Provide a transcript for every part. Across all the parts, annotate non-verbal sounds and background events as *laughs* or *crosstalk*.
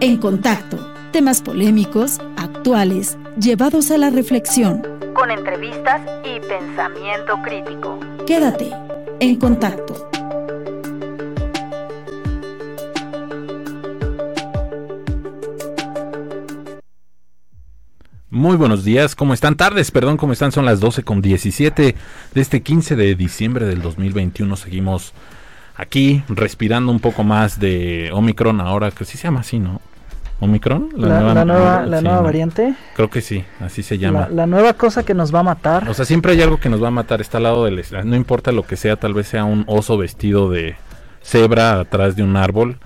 En contacto, temas polémicos, actuales, llevados a la reflexión. Con entrevistas y pensamiento crítico. Quédate en contacto. Muy buenos días, ¿cómo están? Tardes, perdón, ¿cómo están? Son las 12 con 17 de este 15 de diciembre del 2021. Seguimos aquí respirando un poco más de Omicron ahora, que sí se llama así, ¿no? Omicron, la, nueva, la nueva, variante. Creo que sí, así se llama. La, nueva cosa que nos va a matar. O sea, siempre hay algo que nos va a matar, está al lado del... No importa lo que sea, tal vez sea un oso vestido de cebra atrás de un árbol,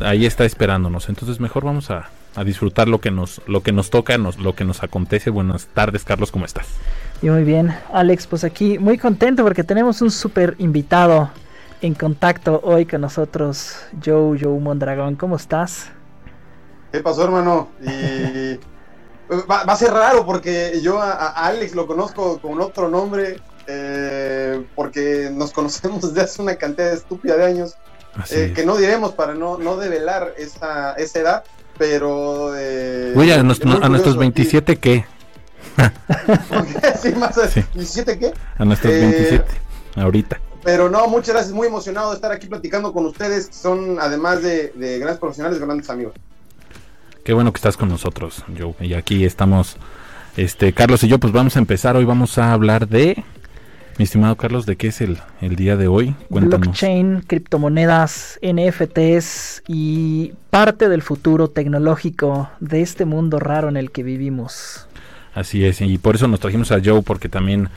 ahí está esperándonos. Entonces mejor vamos a, a disfrutar lo que nos lo que nos toca, nos, lo que nos acontece. Buenas tardes, Carlos, ¿cómo estás? Y muy bien, Alex, pues aquí muy contento porque tenemos un súper invitado en contacto hoy con nosotros, Joe, Joe Mondragón. ¿Cómo estás? ¿Qué pasó, hermano? Y *laughs* va, a ser raro porque yo a, Alex lo conozco con otro nombre, eh, porque nos *laughs* conocemos desde hace una cantidad estúpida de años, eh, que no diremos para no, no develar esa, esa edad, pero... Eh, Oye, a, nuestros 27 qué? *laughs* sí, más a, ¿17 qué? A nuestros 27, eh, ahorita. Pero no, muchas gracias, muy emocionado de estar aquí platicando con ustedes, son además de, de grandes profesionales, grandes amigos. Qué bueno que estás con nosotros, Joe. Y aquí estamos, este, Carlos y yo, pues vamos a empezar. Hoy vamos a hablar de, mi estimado Carlos, ¿de qué es el, el día de hoy? Cuéntanos. Blockchain, criptomonedas, NFTs y parte del futuro tecnológico de este mundo raro en el que vivimos. Así es, y por eso nos trajimos a Joe, porque también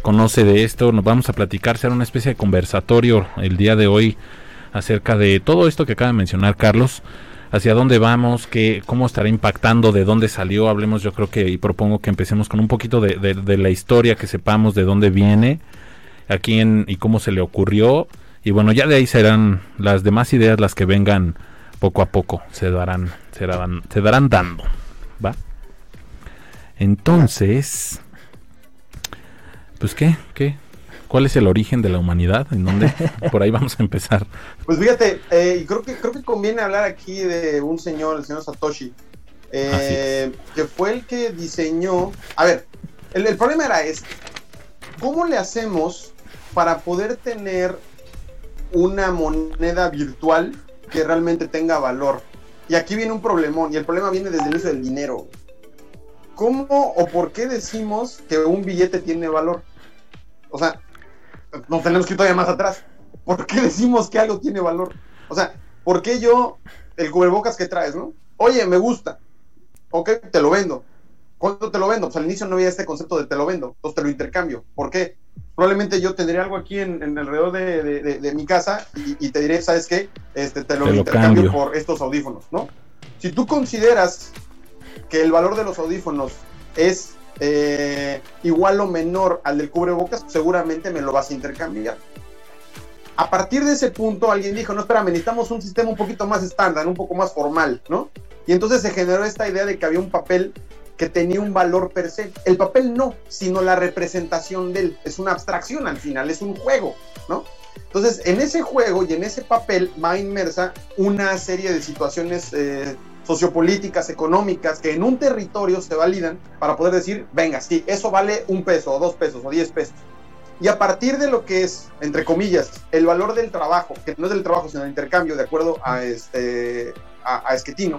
conoce de esto. Nos vamos a platicar, será una especie de conversatorio el día de hoy acerca de todo esto que acaba de mencionar Carlos hacia dónde vamos, qué, cómo estará impactando, de dónde salió. Hablemos, yo creo que, y propongo que empecemos con un poquito de, de, la historia, que sepamos de dónde viene, a quién y cómo se le ocurrió. Y bueno, ya de ahí serán las demás ideas las que vengan poco a poco, se darán, se darán, se darán dando. ¿Va? Entonces, pues qué, qué, ¿Cuál es el origen de la humanidad? ¿En dónde? *laughs* Por ahí vamos a empezar. Pues fíjate, eh, creo, que, creo que conviene hablar aquí de un señor, el señor Satoshi, eh, que fue el que diseñó... A ver, el, el problema era este. ¿Cómo le hacemos para poder tener una moneda virtual que realmente tenga valor? Y aquí viene un problemón, y el problema viene desde el uso del dinero. ¿Cómo o por qué decimos que un billete tiene valor? O sea, nos tenemos que ir todavía más atrás. ¿Por qué decimos que algo tiene valor? O sea, ¿por qué yo, el cubrebocas que traes, no? Oye, me gusta. Ok, te lo vendo. ¿Cuánto te lo vendo? Pues al inicio no había este concepto de te lo vendo, entonces te lo intercambio. ¿Por qué? Probablemente yo tendría algo aquí en, alrededor de, mi casa y, te diré, ¿sabes qué? Este, te lo intercambio por estos audífonos, ¿no? Si tú consideras que el valor de los audífonos es eh, igual o menor al del cubrebocas, seguramente me lo vas a intercambiar. A partir de ese punto, alguien dijo, no, espérame, necesitamos un sistema un poquito más estándar, un poco más formal, ¿no? Y entonces se generó esta idea de que había un papel que tenía un valor per se. El papel no, sino la representación de él. Es una abstracción al final, es un juego, ¿no? Entonces, en ese juego y en ese papel va inmersa una serie de situaciones eh, sociopolíticas, económicas, que en un territorio se validan para poder decir, venga, sí, eso vale un peso, o dos pesos, o diez pesos. Y a partir de lo que es, entre comillas, el valor del trabajo, que no es del trabajo, sino del intercambio, de acuerdo a, este, a, Esquetino,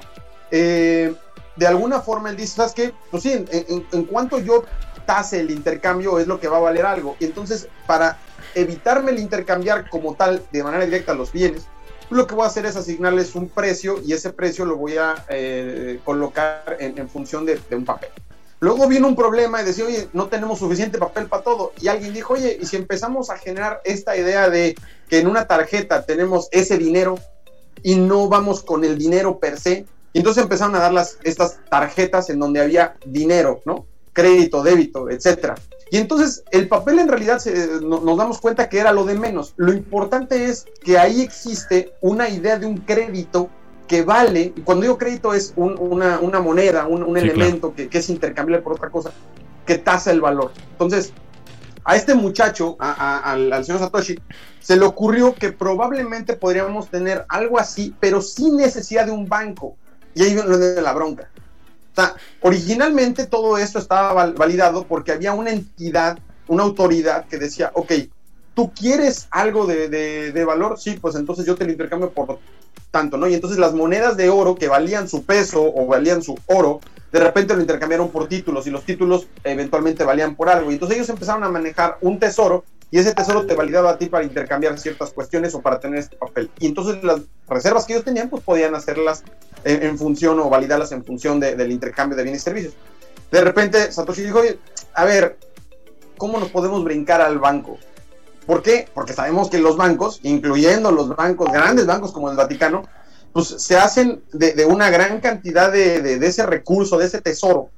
eh, de alguna forma él dice, ¿sabes qué? Pues sí, en, en cuanto yo tase el intercambio es lo que va a valer algo. Y entonces, para evitarme el intercambiar como tal, de manera directa, los bienes, lo que voy a hacer es asignarles un precio y ese precio lo voy a eh, colocar en, función de, un papel. Luego vino un problema y decía, oye, no tenemos suficiente papel para todo. Y alguien dijo, oye, ¿y si empezamos a generar esta idea de que en una tarjeta tenemos ese dinero y no vamos con el dinero per se? Y entonces empezaron a dar estas tarjetas en donde había dinero, ¿no? Crédito, débito, etcétera. Y entonces el papel en realidad nos damos cuenta que era lo de menos. Lo importante es que ahí existe una idea de un crédito que vale, y cuando digo crédito es una, moneda, un, elemento que, es intercambiable por otra cosa, que tasa el valor. Entonces, a este muchacho, al, señor Satoshi, se le ocurrió que probablemente podríamos tener algo así, pero sin necesidad de un banco. Y ahí viene la bronca. Originalmente todo esto estaba validado porque había una entidad, una autoridad que decía, ok, tú quieres algo de, de, valor, sí, pues entonces yo te lo intercambio por tanto, ¿no? Y entonces las monedas de oro que valían su peso o valían su oro, de repente lo intercambiaron por títulos y los títulos eventualmente valían por algo. Y entonces ellos empezaron a manejar un tesoro y ese tesoro te validaba a ti para intercambiar ciertas cuestiones o para tener este papel. Y entonces las reservas que ellos tenían, pues podían hacerlas en, función o validarlas en función del intercambio de bienes y servicios. De repente Satoshi dijo, a ver, ¿cómo nos podemos brincar al banco? ¿Por qué? Porque sabemos que los bancos, incluyendo los bancos, grandes bancos como el Vaticano, pues se hacen de, una gran cantidad de, ese recurso, de ese tesoro,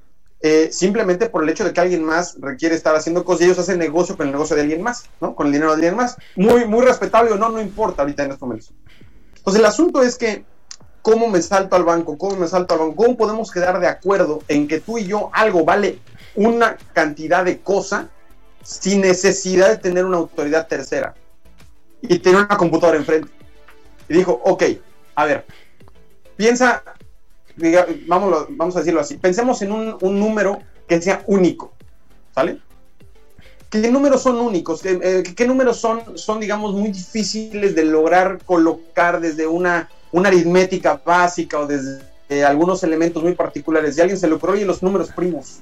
eh, simplemente por el hecho de que alguien más requiere estar haciendo cosas y ellos hacen negocio con el negocio de alguien más, ¿no? Con el dinero de alguien más. Muy, muy respetable o no, no importa ahorita en estos momentos. Entonces el asunto es que, ¿cómo me salto al banco? ¿Cómo me salto al banco? ¿Cómo podemos quedar de acuerdo en que tú y yo algo vale una cantidad de cosa sin necesidad de tener una autoridad tercera y tener una computadora enfrente? Y dijo, ok, a ver, piensa, vamos, a decirlo así, pensemos en un, número que sea único, ¿sale? ¿Qué números son únicos? ¿Qué, eh, números son, son, digamos, muy difíciles de lograr colocar desde una, una aritmética básica o desde algunos elementos muy particulares? Y alguien se le ocurrió, los números primos.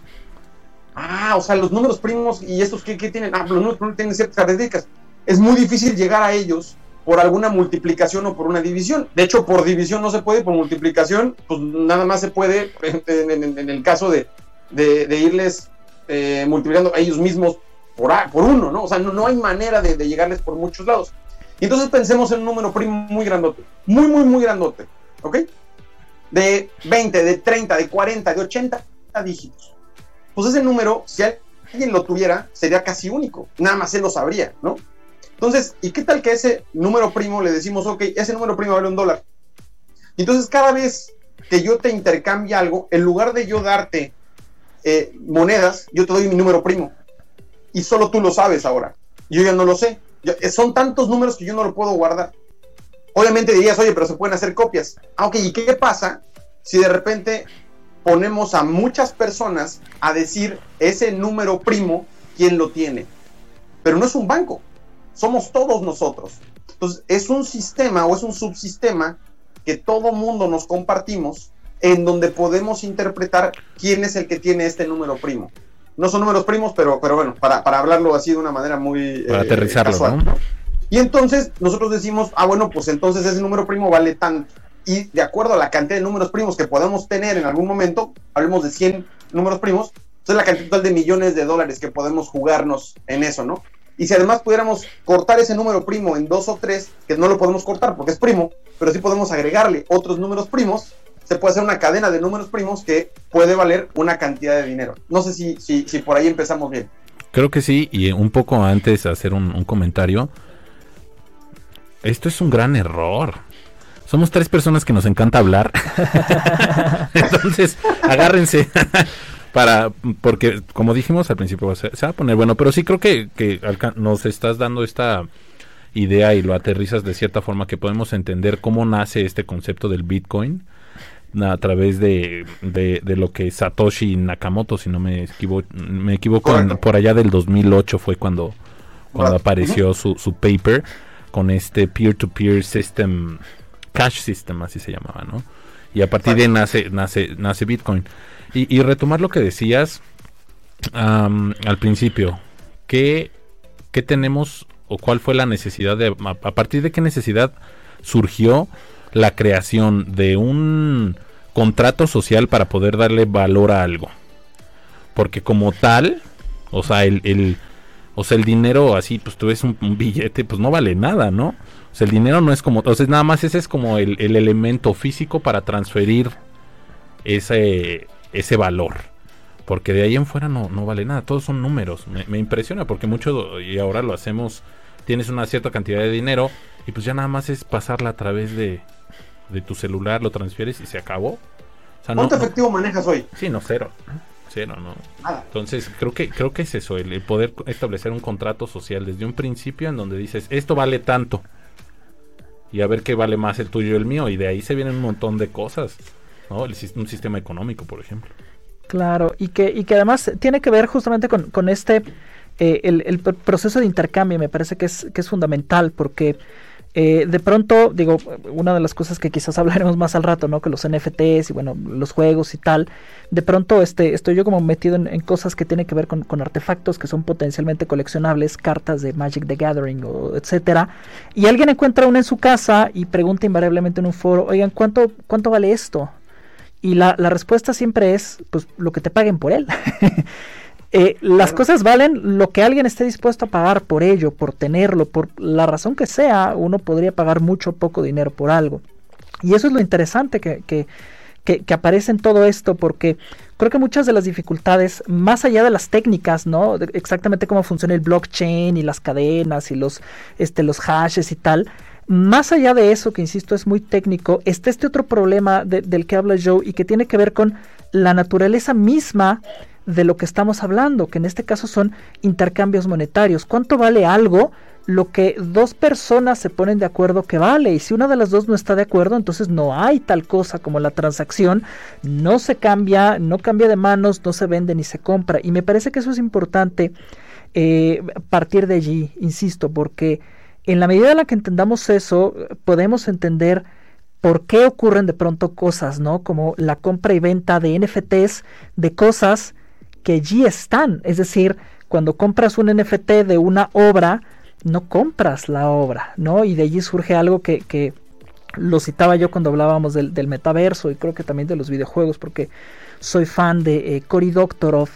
Ah, o sea, los números primos y estos que, tienen, ah, los números primos tienen ciertas características. Es muy difícil llegar a ellos por alguna multiplicación o por una división. De hecho, por división no se puede, por multiplicación, pues nada más se puede en, el caso de, irles eh, multiplicando a ellos mismos por, por uno, ¿no? O sea, no, no hay manera de, llegarles por muchos lados. Y entonces pensemos en un número primo muy grandote, muy, muy, muy grandote, ¿ok? De 20, de 30, de 40, de 80 dígitos. Pues ese número, si alguien lo tuviera, sería casi único. Nada más él lo sabría, ¿no? Entonces, ¿y qué tal que ese número primo le decimos, ok, ese número primo vale un dólar? Entonces, cada vez que yo te intercambie algo, en lugar de yo darte eh, monedas, yo te doy mi número primo. Y solo tú lo sabes ahora. Yo ya no lo sé. Eh, son tantos números que yo no lo puedo guardar. Obviamente dirías, oye, pero se pueden hacer copias. Ah, ok, ¿y qué pasa si de repente ponemos a muchas personas a decir ese número primo, quién lo tiene? Pero no es un banco somos todos nosotros. Entonces, es un sistema o es un subsistema que todo mundo nos compartimos en donde podemos interpretar quién es el que tiene este número primo. No son números primos, pero, pero bueno, para, hablarlo así de una manera muy... Para eh, aterrizarlo, ¿no? Y entonces nosotros decimos, ah, bueno, pues entonces ese número primo vale tanto. Y de acuerdo a la cantidad de números primos que podemos tener en algún momento, hablemos de 100 números primos, entonces la cantidad total de millones de dólares que podemos jugarnos en eso, ¿no? Y si además pudiéramos cortar ese número primo en dos o tres, que no lo podemos cortar porque es primo, pero sí podemos agregarle otros números primos, se puede hacer una cadena de números primos que puede valer una cantidad de dinero. No sé si, si, si por ahí empezamos bien. Creo que sí, y un poco antes hacer un, comentario, esto es un gran error. Somos tres personas que nos encanta hablar. *laughs* Entonces, agárrense *laughs* para porque como dijimos al principio se, va a poner bueno pero sí creo que, que nos estás dando esta idea y lo aterrizas de cierta forma que podemos entender cómo nace este concepto del Bitcoin a través de, de, lo que Satoshi Nakamoto, si no me equivoco, me equivoco por allá del 2008 fue cuando, cuando apareció su, su paper con este peer-to-peer system, cash system, así se llamaba, ¿no? Y a partir de ahí nace, nace, nace Bitcoin. Y, retomar lo que decías al principio, ¿qué, ¿qué, tenemos o cuál fue la necesidad de, a, partir de qué necesidad surgió la creación de un contrato social para poder darle valor a algo? Porque como tal, o sea, el, el o sea, el dinero así, pues tú ves un, billete, pues no vale nada, ¿no? O sea, el dinero no es como, o sea, nada más ese es como el, el elemento físico para transferir ese, ese valor. Porque de ahí en fuera no, no vale nada, todos son números. Me, impresiona porque mucho, y ahora lo hacemos, tienes una cierta cantidad de dinero y pues ya nada más es pasarla a través de, de tu celular, lo transfieres y se acabó. ¿Cuánto efectivo manejas hoy? Sí, no, cero. Cero, ¿no? Entonces, creo que, creo que es eso, el, poder establecer un contrato social desde un principio en donde dices, esto vale tanto. Y a ver qué vale más el tuyo y el mío. Y de ahí se vienen un montón de cosas. ¿no? un sistema económico, por ejemplo. Claro, y que, y que además tiene que ver justamente con, con este, eh, el, el, proceso de intercambio, me parece que es, que es fundamental, porque eh, de pronto, digo, una de las cosas que quizás hablaremos más al rato, ¿no? Que los NFTs y bueno, los juegos y tal. De pronto este, estoy yo como metido en, cosas que tienen que ver con, artefactos que son potencialmente coleccionables, cartas de Magic the Gathering o etcétera. Y alguien encuentra una en su casa y pregunta invariablemente en un foro, oigan, ¿cuánto, cuánto vale esto? Y la, la respuesta siempre es, pues, lo que te paguen por él. *laughs* Eh, las cosas valen lo que alguien esté dispuesto a pagar por ello, por tenerlo, por la razón que sea, uno podría pagar mucho o poco dinero por algo. Y eso es lo interesante que, que, que, aparece en todo esto, porque creo que muchas de las dificultades, más allá de las técnicas, ¿no? exactamente cómo funciona el blockchain y las cadenas y los, este, los hashes y tal, más allá de eso, que insisto es muy técnico, está este otro problema del que habla Joe y que tiene que ver con la naturaleza misma de lo que estamos hablando, que en este caso son intercambios monetarios. ¿Cuánto vale algo? Lo que dos personas se ponen de acuerdo que vale. Y si una de las dos no está de acuerdo, entonces no hay tal cosa como la transacción. No se cambia, no cambia de manos, no se vende ni se compra. Y me parece que eso es importante eh, partir de allí, insisto, porque en la medida en la que entendamos eso, podemos entender por qué ocurren de pronto cosas, ¿no? Como la compra y venta de NFTs de cosas que allí están. Es decir, cuando compras un NFT de una obra, no compras la obra, ¿no? Y de allí surge algo que, que lo citaba yo cuando hablábamos del, metaverso y creo que también de los videojuegos, porque soy fan de eh, Cory Doctorow.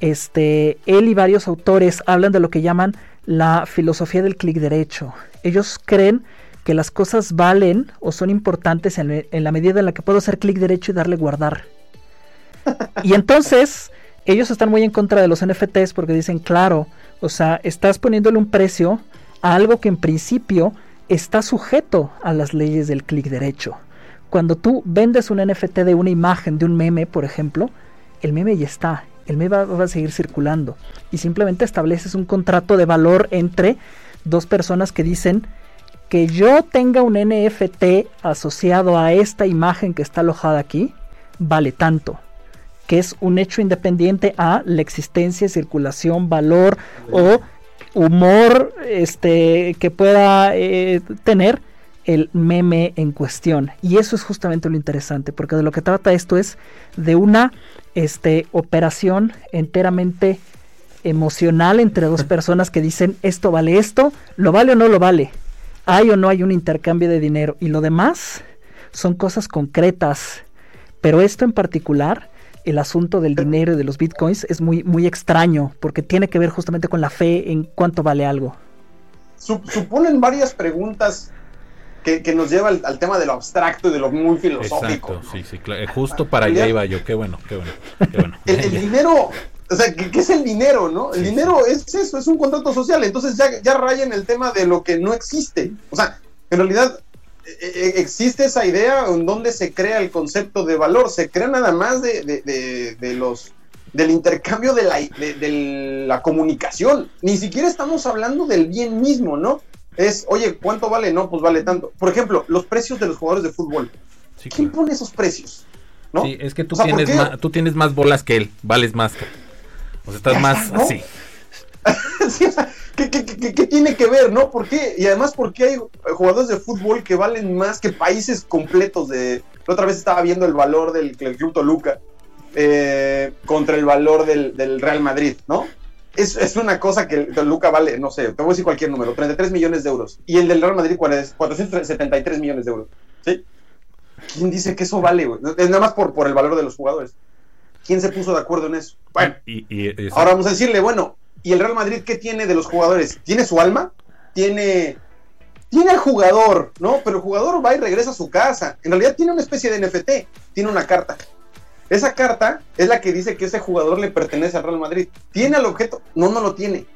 Este, él y varios autores hablan de lo que llaman la filosofía del clic derecho. Ellos creen que las cosas valen o son importantes en, en la medida en la que puedo hacer clic derecho y darle guardar. *laughs* Y entonces ellos están muy en contra de los NFTs porque dicen, claro, o sea, estás poniéndole un precio a algo que en principio está sujeto a las leyes del clic derecho. Cuando tú vendes un NFT de una imagen, de un meme, por ejemplo, el meme ya está, el meme va, a seguir circulando y simplemente estableces un contrato de valor entre dos personas que dicen que yo tenga un NFT asociado a esta imagen que está alojada aquí, vale tanto que es un hecho independiente a la existencia, circulación, valor o humor este, que pueda eh, tener el meme en cuestión. Y eso es justamente lo interesante, porque de lo que trata esto es de una este, operación enteramente emocional entre dos *laughs* personas que dicen esto vale esto, lo vale o no lo vale, hay o no hay un intercambio de dinero y lo demás son cosas concretas, pero esto en particular el asunto del dinero y de los bitcoins es muy, muy extraño porque tiene que ver justamente con la fe en cuánto vale algo. Suponen varias preguntas que, nos lleva al, tema de lo abstracto y de lo muy filosófico. Exacto, sí, sí, claro. Justo para allá iba yo, qué bueno, qué bueno. Qué bueno. el, *laughs* dinero, o sea, ¿qué, es el dinero, no? El dinero es eso, es un contrato social, entonces ya, ya raya en el tema de lo que no existe. O sea, en realidad existe esa idea en donde se crea el concepto de valor, se crea nada más de, los del intercambio de la, de, la comunicación, ni siquiera estamos hablando del bien mismo, ¿no? Es, oye, ¿cuánto vale? No, pues vale tanto. Por ejemplo, los precios de los jugadores de fútbol. ¿Quién pone esos precios? ¿No? Sí, es que tú, tienes más, tú tienes más bolas que él, vales más. O sea, estás más así. *laughs* sí, o sea, ¿Qué, tiene que ver, no? ¿Por qué? Y además, ¿por qué hay jugadores de fútbol que valen más que países completos de... La otra vez estaba viendo el valor del, Club Toluca eh, contra el valor del, Real Madrid, ¿no? Es, es, una cosa que Toluca vale, no sé, te voy a decir cualquier número, 33 millones de euros. Y el del Real Madrid, 473 millones de euros. ¿Sí? ¿Quién dice que eso vale, güey? Es nada más por, por el valor de los jugadores. ¿Quién se puso de acuerdo en eso? Bueno, ahora vamos a decirle, bueno, ¿Y el Real Madrid qué tiene de los jugadores? ¿Tiene su alma? ¿Tiene, tiene al jugador, ¿no? Pero el jugador va y regresa a su casa. En realidad tiene una especie de NFT, tiene una carta. Esa carta es la que dice que ese jugador le pertenece al Real Madrid. ¿Tiene al objeto? No, no lo tiene.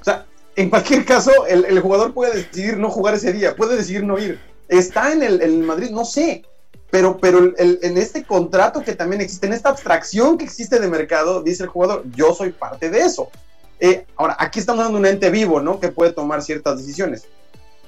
O sea, en cualquier caso, el, jugador puede decidir no jugar ese día, puede decidir no ir. ¿Está en el, Madrid? No sé. pero, pero en este contrato que también existe, en esta abstracción que existe de mercado, dice el jugador, yo soy parte de eso. Eh, ahora, aquí estamos dando un ente vivo, ¿no? Que puede tomar ciertas decisiones.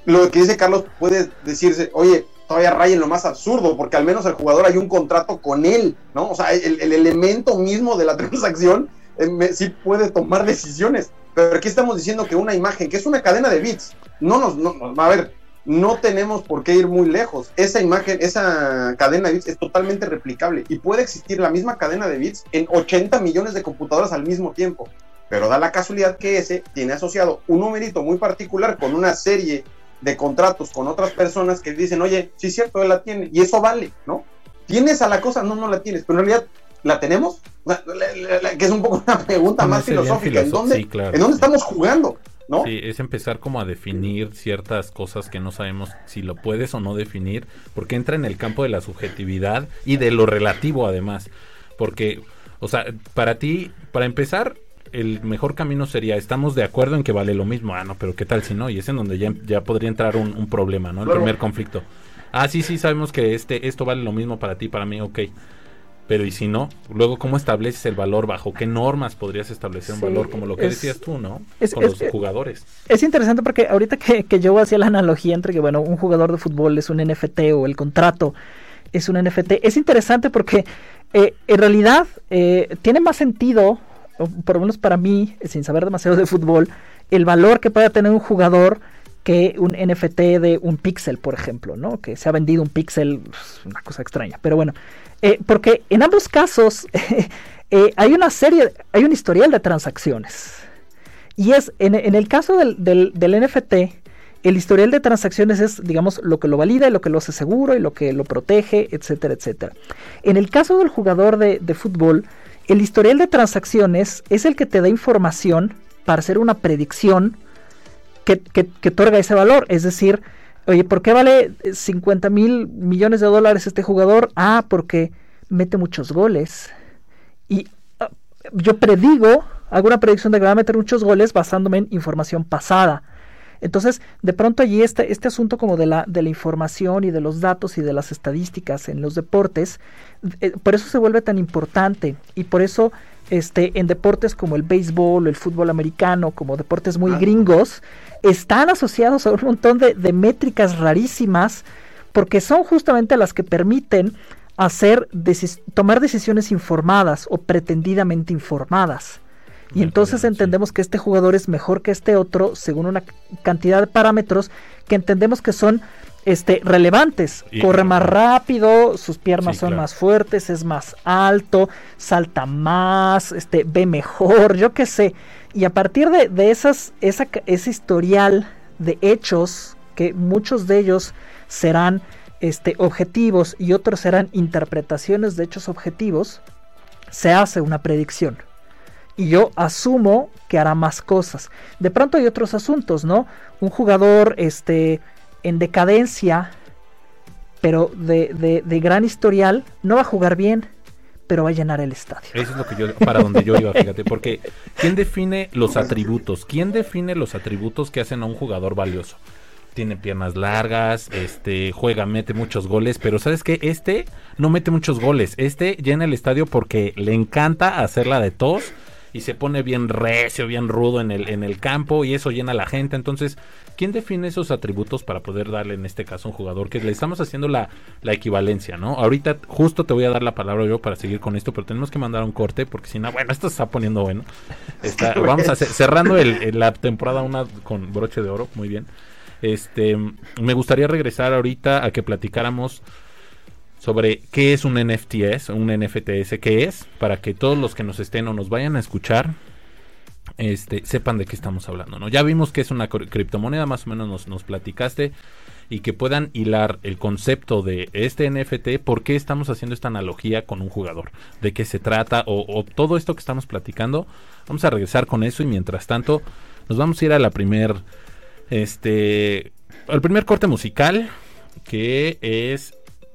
Lo que dice Carlos puede decirse, oye, todavía raya en lo más absurdo, porque al menos el jugador hay un contrato con él, ¿no? O sea, el, elemento mismo de la *laughs* transacción eh, sí puede tomar decisiones. Pero aquí estamos diciendo que una imagen, que es una cadena de bits, no nos, no, a ver, no tenemos por qué ir muy lejos. Esa imagen, esa cadena de bits es totalmente replicable y puede existir la misma cadena de bits en 80 millones de computadoras al mismo tiempo. Pero da la casualidad que ese tiene asociado un numerito muy particular con una serie de contratos con otras personas que dicen, oye, sí es cierto, él la tiene, y eso vale, ¿no? ¿Tienes a la cosa? No, no la tienes, pero en realidad, ¿la tenemos? que es un poco una pregunta más filosófica. ¿En, dónde, ¿En dónde estamos jugando? ¿No? Sí, es empezar como a definir ciertas cosas que no sabemos si lo puedes o no definir, porque entra en el campo de la subjetividad y de lo relativo además. Porque, o sea, para ti, para empezar, el mejor camino sería, estamos de acuerdo en que vale lo mismo. Ah, no, pero ¿qué tal si no? Y es en donde ya, ya podría entrar un, problema, ¿no? El primer conflicto. Ah, sí, sí, sabemos que este, esto vale lo mismo para ti, para mí, ok. Pero y si no, luego cómo estableces el valor, bajo qué normas podrías establecer un valor, como lo que decías tú, ¿no? Con los jugadores. Es interesante porque ahorita que, que yo hacía la analogía entre que, bueno, un jugador de fútbol es un NFT o el contrato es un NFT, es interesante porque eh, en realidad eh, tiene más sentido por lo menos para mí, sin saber demasiado de fútbol, el valor que pueda tener un jugador que un NFT de un pixel, por ejemplo, ¿no? Que se ha vendido un pixel, pues, una cosa extraña. Pero bueno, eh, porque en ambos casos *laughs* eh, hay una serie, hay un historial de transacciones. Y es, en, el caso del, NFT, el historial de transacciones es, digamos, lo que lo valida y lo que lo hace seguro y lo que lo protege, etcétera, etcétera. En el caso del jugador de, de fútbol, el historial de transacciones es el que te da información para hacer una predicción que, que, otorga ese valor. Es decir, oye, ¿por qué vale 50 mil millones de dólares este jugador? Ah, porque mete muchos goles. Y ah, yo predigo, hago una predicción de que va a meter muchos goles basándome en información pasada. Entonces, de pronto allí este, este asunto como de la, de la información y de los datos y de las estadísticas en los deportes, eh, por eso se vuelve tan importante y por eso este, en deportes como el béisbol o el fútbol americano, como deportes muy gringos, están asociados a un montón de, métricas rarísimas porque son justamente las que permiten hacer tomar decisiones informadas o pretendidamente informadas. Y entonces entendemos que este jugador es mejor que este otro según una cantidad de parámetros que entendemos que son este, relevantes. Corre más rápido, sus piernas son más fuertes, es más alto, salta más, este, ve mejor, yo qué sé. Y a partir de, de esas, esa, ese historial de hechos, que muchos de ellos serán este, objetivos y otros serán interpretaciones de hechos objetivos, se hace una predicción y yo asumo que hará más cosas. De pronto hay otros asuntos, ¿no? Un jugador este, en decadencia, pero de, de, gran historial, no va a jugar bien, pero va a llenar el estadio. Eso es lo que yo, para donde yo iba, *laughs* fíjate, porque ¿quién define los atributos? ¿Quién define los atributos que hacen a un jugador valioso? Tiene piernas largas, este, juega, mete muchos goles, pero ¿sabes qué? Este no mete muchos goles, este llena el estadio porque le encanta hacerla de tos y se pone bien recio, bien rudo en el, en el campo y eso llena a la gente. Entonces, ¿quién define esos atributos para poder darle en este caso a un jugador? Que le estamos haciendo la, equivalencia, ¿no? Ahorita justo te voy a dar la palabra yo para seguir con esto, pero tenemos que mandar un corte porque si no, bueno, esto se está poniendo bueno. *laughs* vamos a cerrando el, la temporada una con broche de oro, muy bien. Este, me gustaría regresar ahorita a que platicáramos sobre qué es un NFTS, un NFTS, qué es, para que todos los que nos estén o nos vayan a escuchar este, sepan de qué estamos hablando. ¿no? Ya vimos que es una criptomoneda, más o menos nos, nos platicaste, y que puedan hilar el concepto de este NFT, por qué estamos haciendo esta analogía con un jugador, de qué se trata, o, todo esto que estamos platicando. Vamos a regresar con eso y mientras tanto nos vamos a ir a la primer, este, al primer corte musical, que es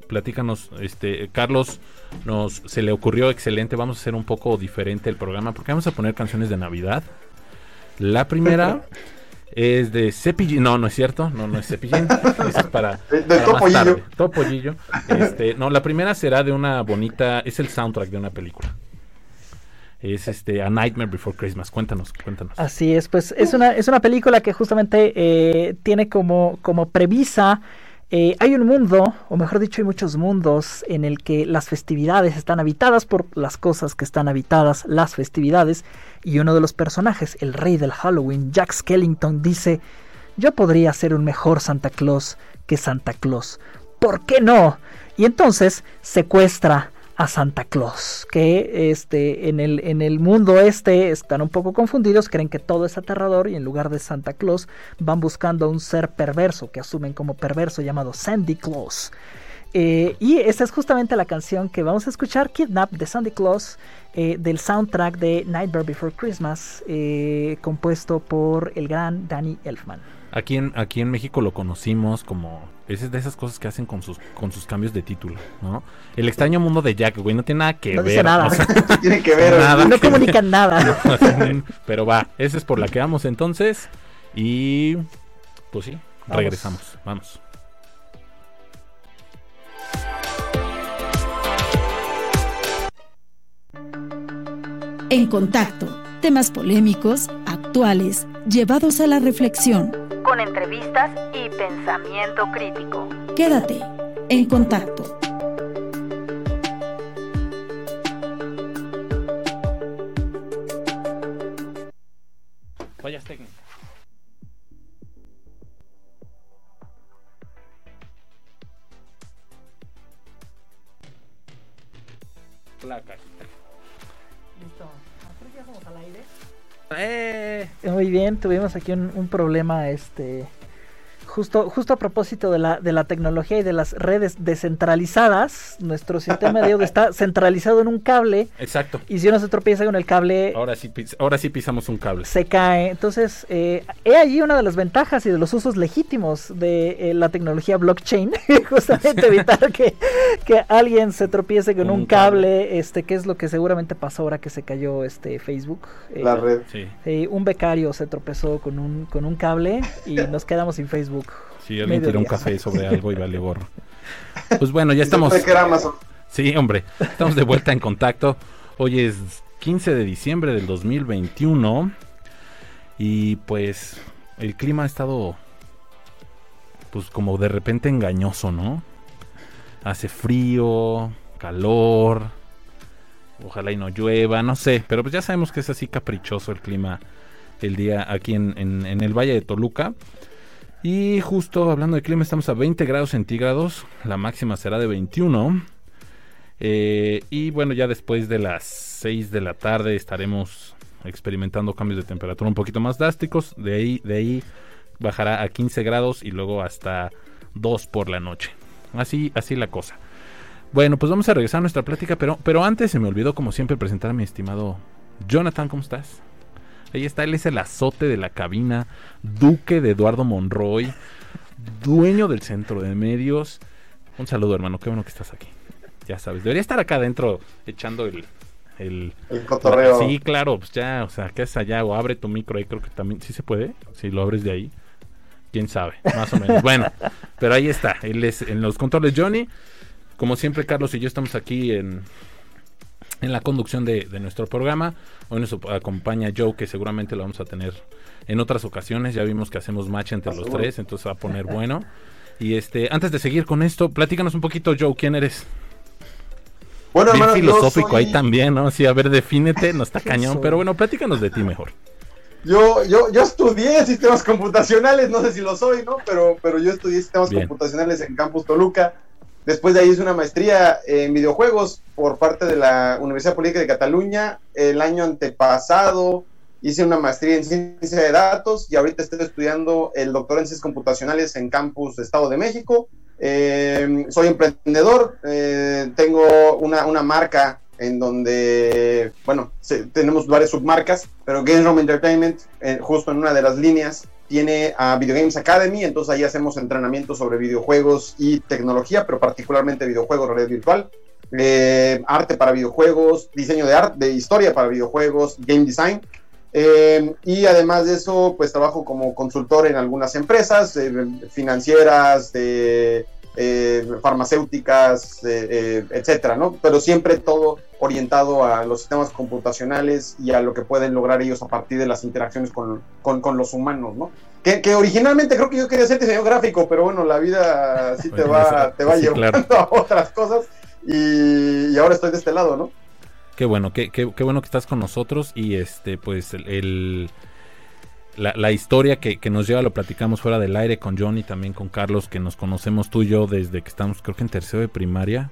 platícanos, este, Carlos, nos se le ocurrió excelente, vamos a hacer un poco diferente el programa porque vamos a poner canciones de Navidad. La primera *laughs* Es de Cepillín. No, no es cierto. No, no es Cepillín. *laughs* es para. De, para más Topollillo. tarde. Topollillo. Este, no, la primera será de una bonita. Es el soundtrack de una película. Es este A Nightmare Before Christmas. Cuéntanos, cuéntanos. Así es, pues es una, es una película que justamente eh, tiene como, como premisa, eh, hay un mundo, o mejor dicho, hay muchos mundos en el que las festividades están habitadas por las cosas que están habitadas, las festividades, y uno de los personajes, el rey del Halloween, Jack Skellington, dice, yo podría ser un mejor Santa Claus que Santa Claus. ¿Por qué no? Y entonces secuestra a Santa Claus, que este, en, el, en el mundo este están un poco confundidos, creen que todo es aterrador y en lugar de Santa Claus van buscando a un ser perverso que asumen como perverso llamado Sandy Claus. Eh, y esta es justamente la canción que vamos a escuchar, Kidnap de Sandy Claus, eh, del soundtrack de Nightmare Before Christmas, eh, compuesto por el gran Danny Elfman. Aquí en, aquí en México lo conocimos como. Es de esas cosas que hacen con sus, con sus cambios de título, ¿no? El extraño mundo de Jack, güey, no tiene nada que No ver. dice nada. o sea, *laughs* Tiene que ver. Nada. No comunican nada. *laughs* pero va, esa es por la que vamos entonces. Y. Pues sí, Vamos. regresamos. Vamos. En contacto, temas polémicos, actuales, llevados a la reflexión. Con entrevistas y pensamiento crítico. Quédate en contacto. Fallas técnicas. La ¡Eh! Muy bien, tuvimos aquí un, un problema, este, justo, justo a propósito de la, de la tecnología y de las redes descentralizadas. Nuestro sistema de audio está *laughs* centralizado en un cable Exacto. y si uno se tropieza con el cable Ahora sí, ahora sí pisamos un cable. se cae. Entonces, eh, he allí una de las ventajas y de los usos legítimos de eh, la tecnología blockchain, *laughs* justamente *laughs* evitar que, que alguien se tropiece con un un cable. cable, este, que es lo que seguramente pasó ahora que se cayó este Facebook. Eh, La red. Sí, Sí, un becario se tropezó con un, con un cable y nos quedamos sin Facebook. Sí, alguien tiró un café sobre algo y vale gorro. *laughs* Pues bueno, ya estamos. Que era Amazon. Sí, hombre, estamos de vuelta en contacto. Hoy es 15 de diciembre del 2021 y pues el clima ha estado pues como de repente engañoso, ¿no? Hace frío, calor, ojalá y no llueva, no sé, pero pues ya sabemos que es así caprichoso el clima el día aquí en, en- en el Valle de Toluca. Y justo hablando de clima, estamos a 20 grados centígrados, la máxima será de 21. Eh, y bueno, ya después de las 6 de la tarde estaremos experimentando cambios de temperatura un poquito más drásticos. De ahí, de ahí bajará a 15 grados y luego hasta 2 por la noche. Así, así la cosa. Bueno, pues vamos a regresar a nuestra plática, pero, pero antes se me olvidó como siempre presentar a mi estimado Jonathan, ¿cómo estás? Ahí está, él es el azote de la cabina, duque de Eduardo Monroy, dueño del centro de medios. Un saludo, hermano, qué bueno que estás aquí. Ya sabes, debería estar acá adentro echando el... el El cotorreo. Sí, claro, pues ya, o sea, ¿qué es allá? O abre tu micro ahí, creo que también, sí se puede, si lo abres de ahí. Quién sabe, más o menos. bueno, pero ahí está, él es en los controles Johnny. Como siempre, Carlos y yo estamos aquí en, en la conducción de, de nuestro programa. Hoy nos acompaña Joe, que seguramente lo vamos a tener en otras ocasiones. Ya vimos que hacemos match entre los tres, entonces va a poner *laughs* bueno. Y este, antes de seguir con esto, platícanos un poquito, Joe, ¿quién eres? Bueno, Bien hermano, filosófico soy- ahí también, ¿no? Sí, a ver, defínete, no está *laughs* ¿Qué cañón, soy? pero bueno, platícanos de ti mejor. Yo, yo, yo estudié sistemas computacionales, no sé si lo soy, ¿no? Pero, pero yo estudié sistemas Bien. computacionales en Campus Toluca. Después de ahí hice una maestría en videojuegos por parte de la Universidad Política de Cataluña. El año antepasado hice una maestría en ciencia de datos y ahorita estoy estudiando el doctorado en ciencias computacionales en Campus Estado de México. Eh, soy emprendedor, eh, tengo una, una marca en donde, bueno, tenemos varias submarcas, pero Game Room Entertainment, eh, justo en una de las líneas, tiene a Video Games Academy, entonces ahí hacemos entrenamiento sobre videojuegos y tecnología, pero particularmente videojuegos, realidad virtual, eh, arte para videojuegos, diseño de arte, de historia para videojuegos, game design. Eh, y además de eso, pues trabajo como consultor en algunas empresas eh, financieras, farmacéuticas, etcétera, ¿no? Pero siempre todo orientado a los sistemas computacionales y a lo que pueden lograr ellos a partir de las interacciones con, con, los humanos, ¿no? Que, que, originalmente creo que yo quería ser diseñador gráfico, pero bueno, la vida sí te va, te va llevando a otras cosas y, y ahora estoy de este lado, ¿no? Qué bueno, qué, qué, bueno que estás con nosotros y este, pues el, la, historia que, nos lleva, lo platicamos fuera del aire con John y también con Carlos, que nos conocemos tú y yo desde que estamos, creo que en tercero de primaria.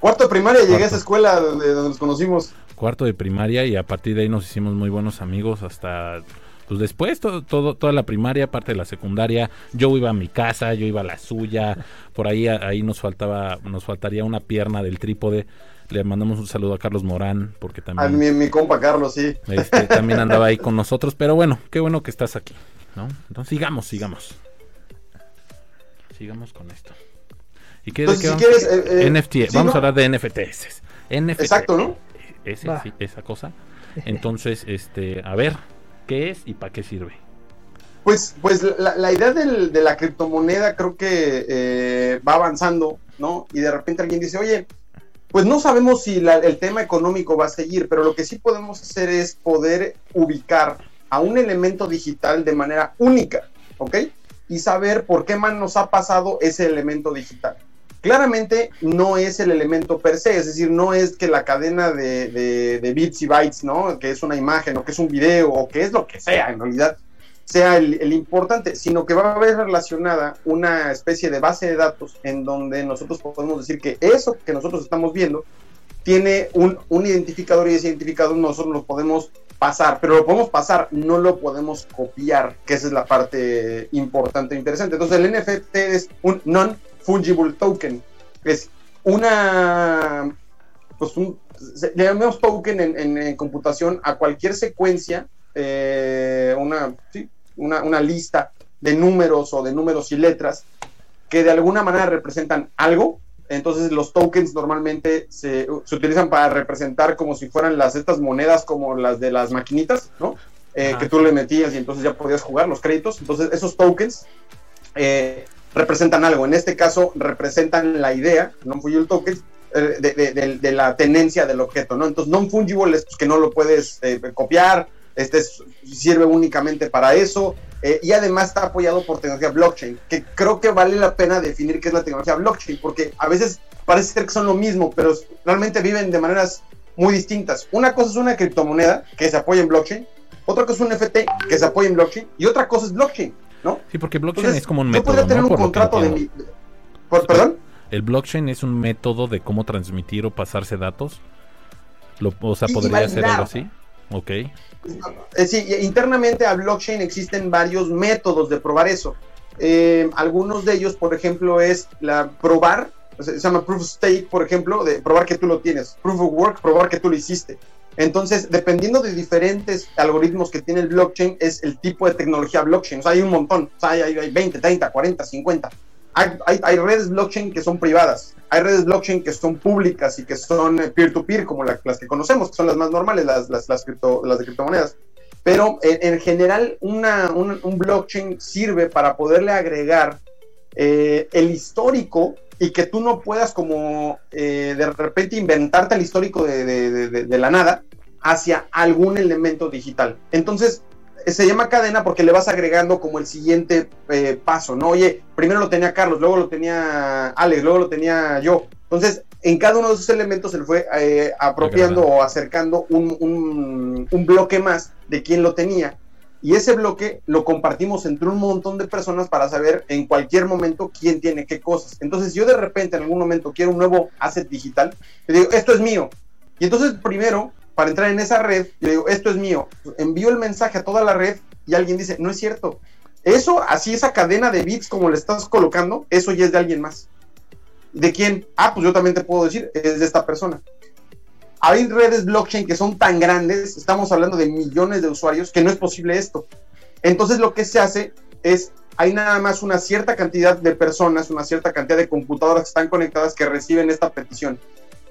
Cuarto de primaria llegué a esa escuela donde, donde nos conocimos. Cuarto de primaria y a partir de ahí nos hicimos muy buenos amigos hasta pues después todo, todo, toda la primaria, parte de la secundaria, yo iba a mi casa, yo iba a la suya, por ahí ahí nos faltaba, nos faltaría una pierna del trípode, le mandamos un saludo a Carlos Morán, porque también... A mi, mi compa Carlos, sí. Este, *laughs* también andaba ahí con nosotros, pero bueno, qué bueno que estás aquí, ¿no? Entonces sigamos, sigamos. Sigamos con esto. ¿Y qué, de qué vamos? Eh, eh, NFT, vamos a hablar de NFTs. NFT, Exacto, ¿no? Ese, sí, esa cosa. Entonces, este, a ver, ¿qué es y para qué sirve? Pues, pues la, idea de la criptomoneda creo que eh, va avanzando, ¿no? Y de repente alguien dice, oye, pues no sabemos si el tema económico va a seguir, pero lo que sí podemos hacer es poder ubicar a un elemento digital de manera única, ¿ok? Y saber por qué más nos ha pasado ese elemento digital. Claramente no es el elemento per se, es decir, no es que la cadena de, de bits y bytes, ¿no? Que es una imagen o que es un video o que es lo que sea, en realidad sea el, importante, sino que va a haber relacionada una especie de base de datos en donde nosotros podemos decir que eso que nosotros estamos viendo tiene un, identificador y ese identificador nosotros lo podemos pasar, pero lo podemos pasar, no lo podemos copiar, que esa es la parte importante e interesante. Entonces el NFT es un non-fungible token, es una, pues un, le llamamos token en, computación a cualquier secuencia, eh, una, sí, una, lista de números o de números y letras que de alguna manera representan algo. Entonces los tokens normalmente se, utilizan para representar como si fueran las estas monedas como las de las maquinitas, ¿no? Eh, que tú le metías y entonces ya podías jugar los créditos. Entonces esos tokens eh, representan algo. En este caso representan la idea, no fungible tokens, eh, de, la tenencia del objeto, ¿no? Entonces non fungible es que no lo puedes copiar, este sirve únicamente para eso eh, y además está apoyado por tecnología blockchain, que creo que vale la pena definir qué es la tecnología blockchain, porque a veces parece ser que son lo mismo, pero realmente viven de maneras muy distintas. Una cosa es una criptomoneda que se apoya en blockchain, otra cosa es un NFT que se apoya en blockchain y otra cosa es blockchain, ¿no? Sí, porque blockchain es como un método. Yo tener un contrato de ¿Perdón? El blockchain es un método de cómo transmitir o pasarse datos. Lo, o sea, podría ser algo así. Ok. Eh, sí, internamente a blockchain existen varios métodos de probar eso. Eh, algunos de ellos, por ejemplo, es la probar, se llama proof of stake, por ejemplo, de probar que tú lo tienes. Proof of work, probar que tú lo hiciste. Entonces, dependiendo de diferentes algoritmos que tiene el blockchain, es el tipo de tecnología blockchain. O sea, hay un montón. O sea, hay, hay 20, 30, 40, 50. Hay, redes blockchain que son privadas, hay redes blockchain que son públicas y que son eh, peer-to-peer, como las que conocemos, que son las más normales, las, las, las, de criptomonedas. Pero en, general, una, un, blockchain sirve para poderle agregar eh, el histórico y que tú no puedas como eh, de repente inventarte el histórico de, de, la nada hacia algún elemento digital. Entonces, se llama cadena porque le vas agregando como el siguiente eh, paso, ¿no? Oye, primero lo tenía Carlos, luego lo tenía Alex, luego lo tenía yo. Entonces, en cada uno de esos elementos se le fue eh, apropiando o acercando un, bloque más de quién lo tenía. Y ese bloque lo compartimos entre un montón de personas para saber en cualquier momento quién tiene qué cosas. Entonces, yo de repente en algún momento quiero un nuevo asset digital, le digo, esto es mío. Y entonces primero para entrar en esa red, yo digo, esto es mío. Envío el mensaje a toda la red y alguien dice, no es cierto. Eso, así esa cadena de bits como le estás colocando, eso ya es de alguien más. ¿De quién? Ah, pues yo también te puedo decir, es de esta persona. Hay redes blockchain que son tan grandes, estamos hablando de millones de usuarios, que no es posible esto. Entonces lo que se hace es, hay nada más una cierta cantidad de personas, una cierta cantidad de computadoras que están conectadas que reciben esta petición.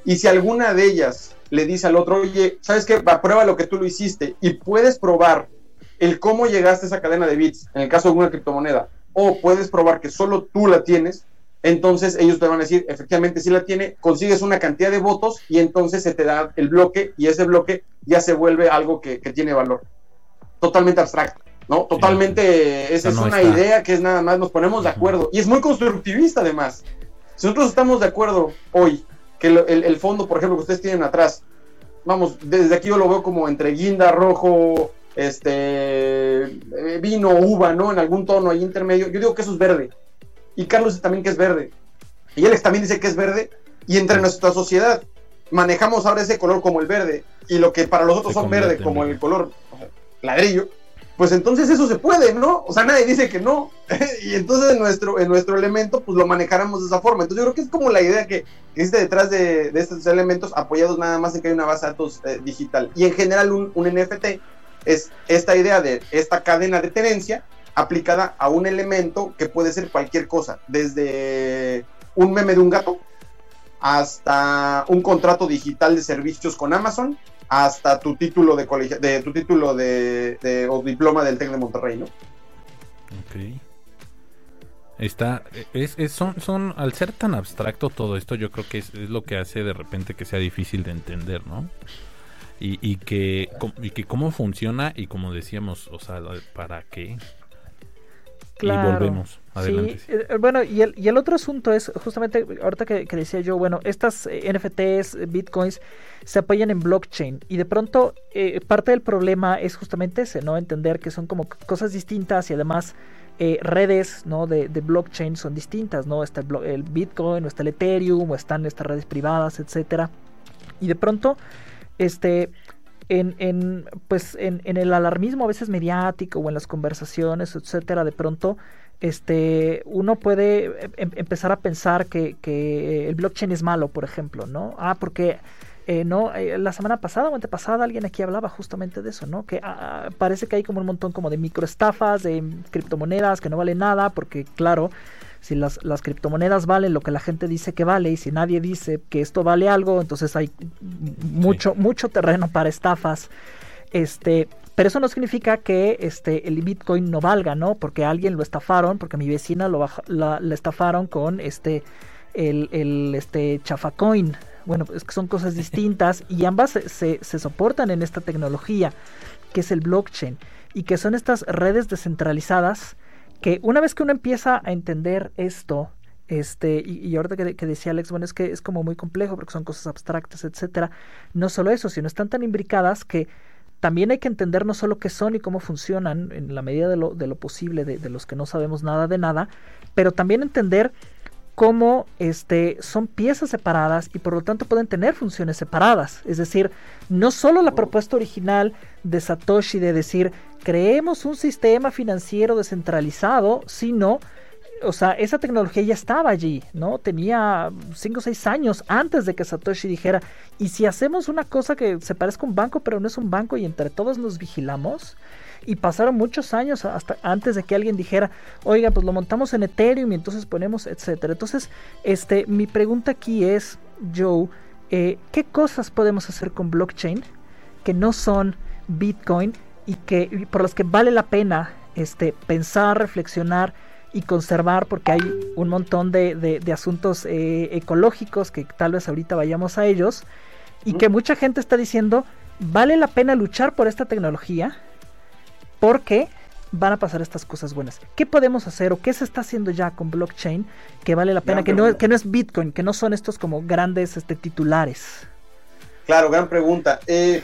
Y si alguna de ellas le dice al otro, oye, ¿sabes qué? Prueba lo que tú lo hiciste y puedes probar el cómo llegaste a esa cadena de bits, en el caso de una criptomoneda, o puedes probar que solo tú la tienes, entonces ellos te van a decir, efectivamente sí la tiene, consigues una cantidad de votos y entonces se te da el bloque y ese bloque ya se vuelve algo que, tiene valor. Totalmente abstracto, ¿no? Totalmente, esa es una idea que es nada más, nos ponemos de acuerdo y es muy constructivista además. Si nosotros estamos de acuerdo hoy que el, fondo, por ejemplo, que ustedes tienen atrás, vamos, desde aquí yo lo veo como entre guinda, rojo, este, eh, vino, uva, ¿no? En algún tono ahí intermedio. Yo digo que eso es verde. Y Carlos también que es verde. Y Alex también dice que es verde. Y entre nuestra sociedad manejamos ahora ese color como el verde. Y lo que para los otros son verde, como el color ladrillo, pues entonces eso se puede, ¿no? O sea, nadie dice que no. *laughs* y entonces en nuestro, en nuestro elemento, pues lo manejáramos de esa forma. Entonces yo creo que es como la idea que existe detrás de, estos elementos apoyados nada más en que hay una base de datos eh, digital. Y en general un, NFT es esta idea de esta cadena de tenencia aplicada a un elemento que puede ser cualquier cosa, desde un meme de un gato hasta un contrato digital de servicios con Amazon hasta tu título de colegio, de tu título de, o diploma del TEC de Monterrey, ¿no? Ok. Está, es, son, son, al ser tan abstracto todo esto, yo creo que es, lo que hace de repente que sea difícil de entender, ¿no? Y, y, que, y que cómo funciona y como decíamos, o sea, ¿para qué? Y volvemos. Adelante. Sí, eh, bueno, y el, y el otro asunto es justamente, ahorita que, decía yo, bueno, estas eh, NFTs, bitcoins, se apoyan en blockchain y de pronto eh, parte del problema es justamente ese, ¿no? Entender que son como cosas distintas y además redes, ¿no? De, de, blockchain son distintas, ¿no? Está el, el, Bitcoin, o está el Ethereum, o están estas redes privadas, etcétera. Y de pronto, este, en, en, pues en, en, el alarmismo a veces mediático o en las conversaciones, etcétera, de pronto este, uno puede em, em, empezar a pensar que, que, el blockchain es malo, por ejemplo, ¿no? Ah, porque eh, no, eh, la semana pasada o antepasada alguien aquí hablaba justamente de eso, ¿no? Que ah, parece que hay como un montón como de microestafas, de criptomonedas que no valen nada, porque claro, si las, las, criptomonedas valen lo que la gente dice que vale y si nadie dice que esto vale algo, entonces hay mucho, mucho terreno para estafas. Este, pero eso no significa que este, el Bitcoin no valga, ¿no? Porque alguien lo estafaron, porque mi vecina lo la, estafaron con este, el, el este, Chafacoin. Bueno, es que son cosas distintas y ambas se, se soportan en esta tecnología, que es el blockchain, y que son estas redes descentralizadas que una vez que uno empieza a entender esto, este, y, ahorita que, decía Alex, bueno, es que es como muy complejo porque son cosas abstractas, etcétera. No solo eso, sino están tan imbricadas que también hay que entender no solo qué son y cómo funcionan en la medida de lo, de lo posible de, de los que no sabemos nada de nada, pero también entender cómo este, son piezas separadas y por lo tanto pueden tener funciones separadas. Es decir, no solo la propuesta original de Satoshi de decir creemos un sistema financiero descentralizado, sino, o sea, esa tecnología ya estaba allí, ¿no? Tenía 5 o 6 años antes de que Satoshi dijera, y si hacemos una cosa que se parezca a un banco, pero no es un banco y entre todos nos vigilamos, y pasaron muchos años hasta antes de que alguien dijera, oiga, pues lo montamos en Ethereum y entonces ponemos, etcétera. Entonces, este, mi pregunta aquí es, Joe, eh, ¿qué cosas podemos hacer con blockchain que no son Bitcoin y que por las que vale la pena este, pensar, reflexionar y conservar porque hay un montón de, de, asuntos eh, ecológicos que tal vez ahorita vayamos a ellos y que mucha gente está diciendo vale la pena luchar por esta tecnología porque van a pasar estas cosas buenas. ¿Qué podemos hacer o qué se está haciendo ya con blockchain que vale la pena, que no, que no, es Bitcoin, que no son estos como grandes este, titulares? Claro, gran pregunta. Eh,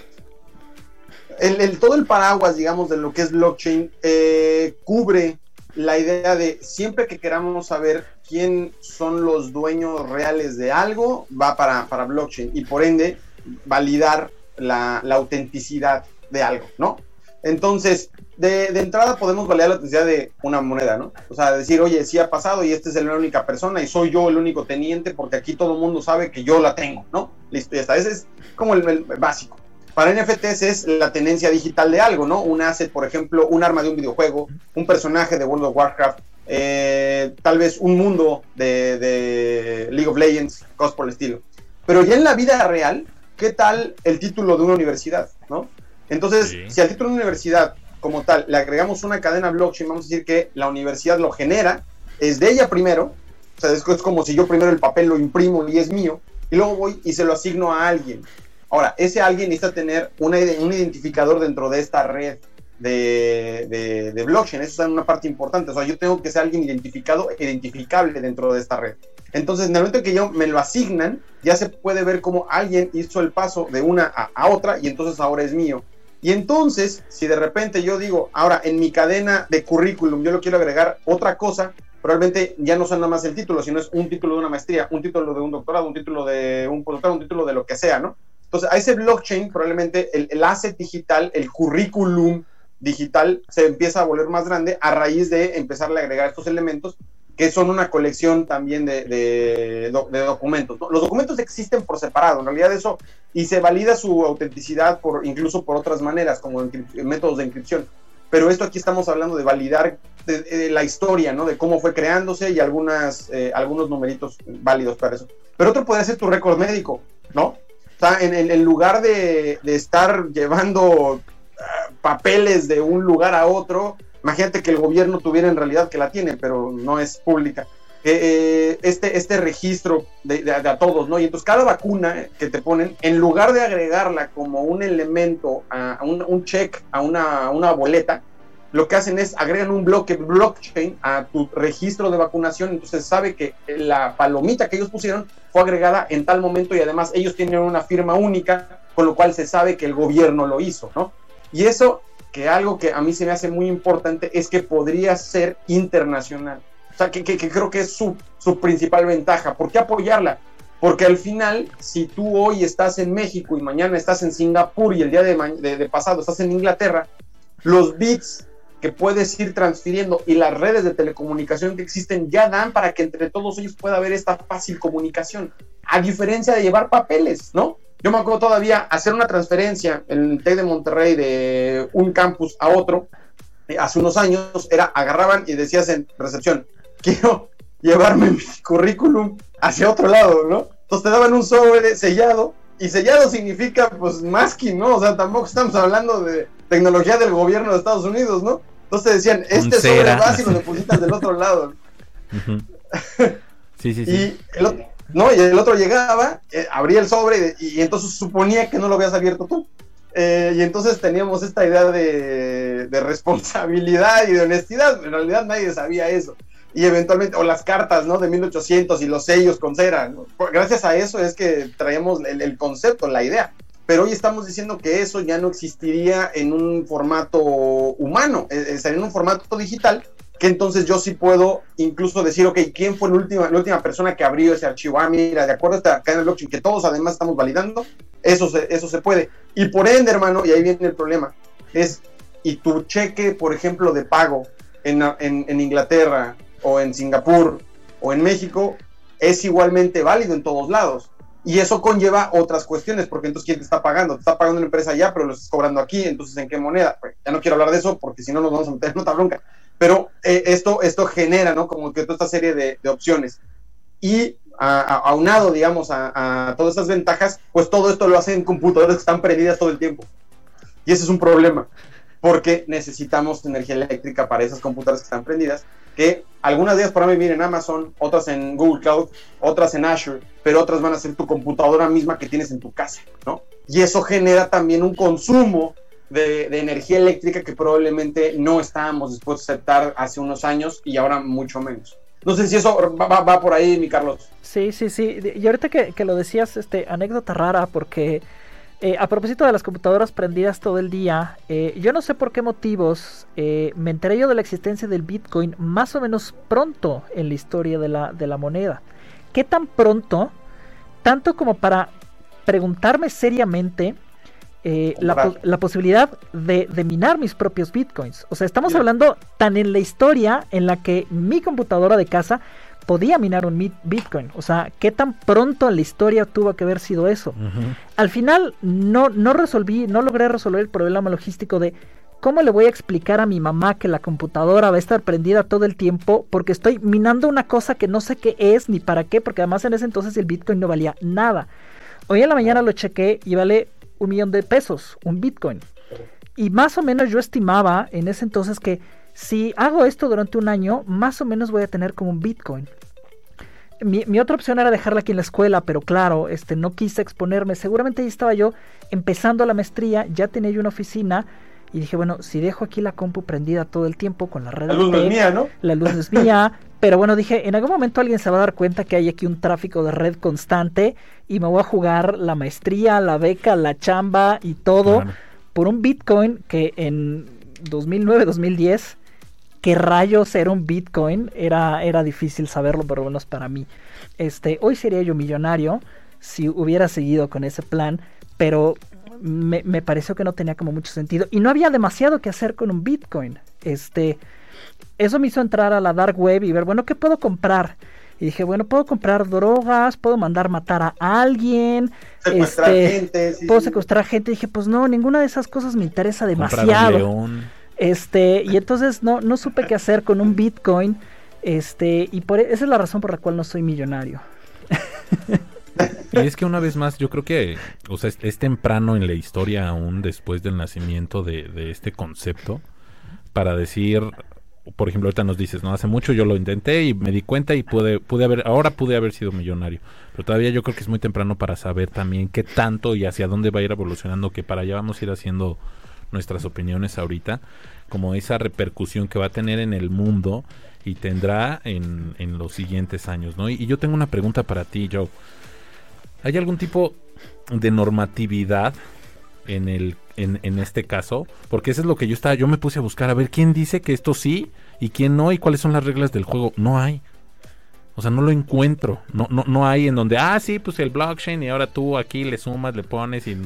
el, todo el paraguas, digamos, de lo que es blockchain, eh, cubre la idea de siempre que queramos saber quién son los dueños reales de algo, va para, para blockchain y por ende validar la, la autenticidad de algo, ¿no? Entonces, de, entrada podemos validar la autenticidad de una moneda, ¿no? O sea, decir, oye, sí ha pasado y esta es la única persona y soy yo el único teniente porque aquí todo el mundo sabe que yo la tengo, ¿no? Listo, ya está. Ese es como el, básico. Para NFTs es la tenencia digital de algo, ¿no? Un asset, por ejemplo, un arma de un videojuego, un personaje de World of Warcraft, eh, tal vez un mundo de, de League of Legends, cosas por el estilo. Pero ya en la vida real, ¿qué tal el título de una universidad? ¿no? Entonces, si al título de una universidad como tal le agregamos una cadena blockchain, vamos a decir que la universidad lo genera, es de ella primero, o sea, es, como si yo primero el papel lo imprimo y es mío, y luego voy y se lo asigno a alguien. Ahora, ese alguien necesita tener un identificador dentro de esta red de, blockchain. Eso es una parte importante. O sea, yo tengo que ser alguien identificado, identificable dentro de esta red. Entonces, en el momento que yo me lo asignan, ya se puede ver cómo alguien hizo el paso de una a, otra y entonces ahora es mío. Y entonces, si de repente yo digo, ahora en mi cadena de currículum yo lo quiero agregar otra cosa, probablemente ya no son nada más el título, sino es un título de una maestría, un título de un doctorado, un título de un postdoctorado, un título de lo que sea, ¿no? Entonces, a ese blockchain, probablemente el, el asset digital, el currículum digital se empieza a volver más grande a raíz de empezarle a agregar estos elementos que son una colección también de, de, documentos. Los documentos existen por separado, en realidad eso, y se valida su autenticidad por, incluso por otras maneras, como métodos de inscripción. Pero esto aquí estamos hablando de validar la historia, ¿no? De cómo fue creándose y algunas, eh, algunos numeritos válidos para eso. Pero otro puede ser tu récord médico, ¿no? Sea, en, en lugar de, estar llevando papeles de un lugar a otro. Imagínate que el gobierno tuviera en realidad que la tiene, pero no es pública. Eh, este, este registro de, a todos, ¿no? Y entonces cada vacuna que te ponen, en lugar de agregarla como un elemento, a, un, check, a una, una boleta, lo que hacen es agregan un bloque blockchain a tu registro de vacunación, entonces sabe que la palomita que ellos pusieron fue agregada en tal momento y además ellos tienen una firma única, con lo cual se sabe que el gobierno lo hizo, ¿no? Y eso, que algo que a mí se me hace muy importante, es que podría ser internacional. O sea, que, creo que es su, principal ventaja. ¿Por qué apoyarla? Porque al final, si tú hoy estás en México y mañana estás en Singapur y el día de, de, pasado estás en Inglaterra, los bits que puedes ir transfiriendo y las redes de telecomunicación que existen ya dan para que entre todos ellos pueda haber esta fácil comunicación, a diferencia de llevar papeles, ¿no? Yo me acuerdo todavía hacer una transferencia en el TEC de Monterrey de un campus a otro, eh, hace unos años, era agarraban y decías en recepción, quiero llevarme mi currículum hacia otro lado, ¿no? Entonces te daban un sobre sellado, y sellado significa pues masking, ¿no? O sea, tampoco estamos hablando de tecnología del gobierno de Estados Unidos, ¿no? Entonces decían, este sobre vas y lo *laughs* depositas del otro lado. *laughs* Sí, sí, sí. Y el otro, ¿no? Y el otro llegaba, eh, abría el sobre y, entonces suponía que no lo habías abierto tú. Eh, y entonces teníamos esta idea de, responsabilidad y de honestidad. En realidad nadie sabía eso. Y eventualmente, o las cartas, ¿no? De 1800 y los sellos con cera. Gracias a eso es que traíamos el, concepto, la idea. Pero hoy estamos diciendo que eso ya no existiría en un formato humano, eh, estaría en un formato digital que entonces yo sí puedo incluso decir, ok, ¿quién fue la última, la última persona que abrió ese archivo? Ah, mira, de acuerdo a esta cadena de blockchain que todos además estamos validando, eso se, eso se puede. Y por ende, hermano, y ahí viene el problema, es, y tu cheque, por ejemplo, de pago en, en, Inglaterra o en Singapur o en México, es igualmente válido en todos lados. Y eso conlleva otras cuestiones, porque entonces ¿quién te está pagando? Te está pagando una empresa allá, pero lo estás cobrando aquí, entonces ¿en qué moneda? Pues, ya no quiero hablar de eso porque si no nos vamos a meter en otra bronca. Pero eh, esto, esto genera, ¿no? Como que toda esta serie de, opciones. Y aunado, digamos, a, todas estas ventajas, pues todo esto lo hacen computadoras que están prendidas todo el tiempo. Y ese es un problema, porque necesitamos energía eléctrica para esas computadoras que están prendidas, que algunas de ellas para mí vienen en Amazon, otras en Google Cloud, otras en Azure, pero otras van a ser tu computadora misma que tienes en tu casa, ¿no? Y eso genera también un consumo de, energía eléctrica que probablemente no estábamos dispuestos a aceptar hace unos años y ahora mucho menos. No sé si eso va, por ahí, mi Carlos. Sí, sí, sí. Y ahorita que, lo decías, este, anécdota rara, porque eh, a propósito de las computadoras prendidas todo el día, eh, yo no sé por qué motivos eh, me enteré yo de la existencia del Bitcoin más o menos pronto en la historia de la, de la moneda. ¿Qué tan pronto? Tanto como para preguntarme seriamente eh, la, posibilidad de, minar mis propios bitcoins. O sea, estamos hablando tan en la historia en la que mi computadora de casa podía minar un bitcoin. O sea, ¿qué tan pronto en la historia tuvo que haber sido eso? Al final no, no resolví, no logré resolver el problema logístico de ¿Cómo le voy a explicar a mi mamá que la computadora va a estar prendida todo el tiempo porque estoy minando una cosa que no sé qué es ni para qué? Porque además en ese entonces el Bitcoin no valía nada. Hoy en la mañana lo chequé y vale un millón de pesos, un Bitcoin. Y más o menos yo estimaba en ese entonces que si hago esto durante un año, más o menos voy a tener como un Bitcoin. Mi, otra opción era dejarla aquí en la escuela, pero claro, este, no quise exponerme. Seguramente ahí estaba yo empezando la maestría, ya tenía yo una oficina y dije, bueno, si dejo aquí la compu prendida todo el tiempo con la red... La luz es mía, ¿no? La luz es mía, *laughs* pero bueno, dije, en algún momento alguien se va a dar cuenta que hay aquí un tráfico de red constante y me voy a jugar la maestría, la beca, la chamba y todo por un Bitcoin que en 2009, 2010 qué rayos era un Bitcoin, era, era difícil saberlo, pero bueno, es para mí. Este, hoy sería yo millonario si hubiera seguido con ese plan, pero me, me, pareció que no tenía como mucho sentido. Y no había demasiado que hacer con un Bitcoin. Este, eso me hizo entrar a la dark web y ver, bueno, ¿qué puedo comprar? Y dije, bueno, puedo comprar drogas, puedo mandar matar a alguien, secuestrar este, gente, puedo secuestrar gente. Y dije, pues no, ninguna de esas cosas me interesa demasiado. Este, y entonces no, no supe qué hacer con un Bitcoin. Este, y por, e, esa es la razón por la cual no soy millonario. Y es que una vez más, yo creo que, o sea, es, temprano en la historia aún después del nacimiento de, de, este concepto para decir, por ejemplo, ahorita nos dices, no, hace mucho yo lo intenté y me di cuenta y pude, pude haber, ahora pude haber sido millonario. Pero todavía yo creo que es muy temprano para saber también qué tanto y hacia dónde va a ir evolucionando, que para allá vamos a ir haciendo nuestras opiniones ahorita, como esa repercusión que va a tener en el mundo y tendrá en, en los siguientes años, ¿no? Y, yo tengo una pregunta para ti, Joe. ¿Hay algún tipo de normatividad en el en, en, este caso? Porque eso es lo que yo estaba, yo me puse a buscar a ver quién dice que esto sí y quién no y cuáles son las reglas del juego. No hay. O sea, no lo encuentro. No, no, no hay en donde, ah, sí, pues el blockchain y ahora tú aquí le sumas, le pones y,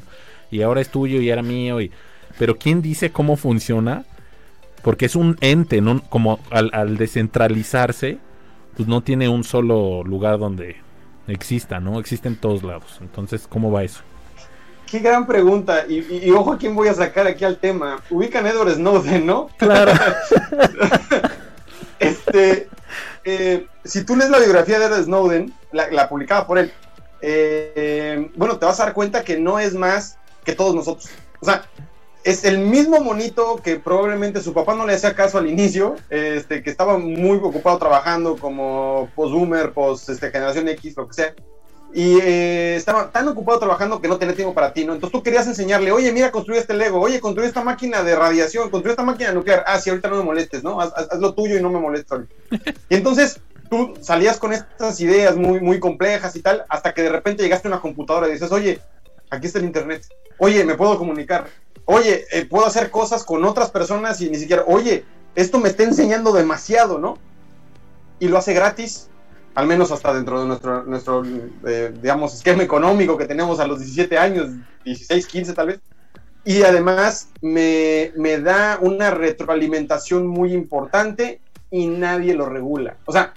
y ahora es tuyo y era mío y pero ¿quién dice cómo funciona? Porque es un ente, ¿no? Como al, descentralizarse, pues no tiene un solo lugar donde exista, ¿no? Existe en todos lados. Entonces, ¿cómo va eso? Qué gran pregunta. Y, ojo a quién voy a sacar aquí al tema. Ubican a Edward Snowden, ¿no? Claro. *laughs* este, eh, si tú lees la biografía de Edward Snowden, la, publicada por él, eh, bueno, te vas a dar cuenta que no es más que todos nosotros. O sea, es el mismo monito que probablemente su papá no le hacía caso al inicio, este, que estaba muy ocupado trabajando como post-boomer, post este, generación X, lo que sea. Y eh, estaba tan ocupado trabajando que no tenía tiempo para ti, ¿no? Entonces tú querías enseñarle, oye, mira, construye este Lego, oye, construye esta máquina de radiación, construye esta máquina nuclear. Ah, sí, ahorita no me molestes, ¿no? Haz, lo tuyo y no me molestes. *laughs* y entonces tú salías con estas ideas muy, muy complejas y tal, hasta que de repente llegaste a una computadora y dices, oye, aquí está el internet. Oye, me puedo comunicar oye, eh, puedo hacer cosas con otras personas y ni siquiera, oye, esto me está enseñando demasiado, ¿no? Y lo hace gratis, al menos hasta dentro de nuestro, nuestro eh, digamos, esquema económico que tenemos a los 17 años, 16, 15 tal vez. Y además me, me da una retroalimentación muy importante y nadie lo regula. O sea,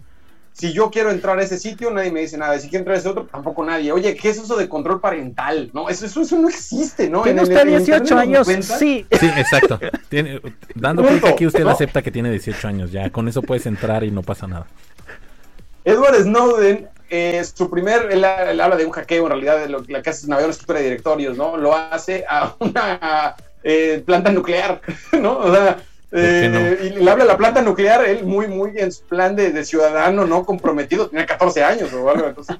si yo quiero entrar a ese sitio, nadie me dice nada. Si quiero entrar a ese otro, tampoco nadie. Oye, ¿qué es eso de control parental? No, eso, eso, no existe, ¿no? ¿Tiene usted 18 años? Sí. Sí, exacto. dando cuenta que aquí usted acepta que tiene 18 años. Ya, con eso puedes entrar y no pasa nada. Edward Snowden, eh, su primer, él, habla de un hackeo, en realidad, de lo, la que hace es una estructura de directorios, ¿no? Lo hace a una eh, planta nuclear, *laughs* ¿no? O sea, eh, y le habla a la planta nuclear, él muy, muy en su plan de, ciudadano, ¿no? Comprometido, tiene 14 años o algo, entonces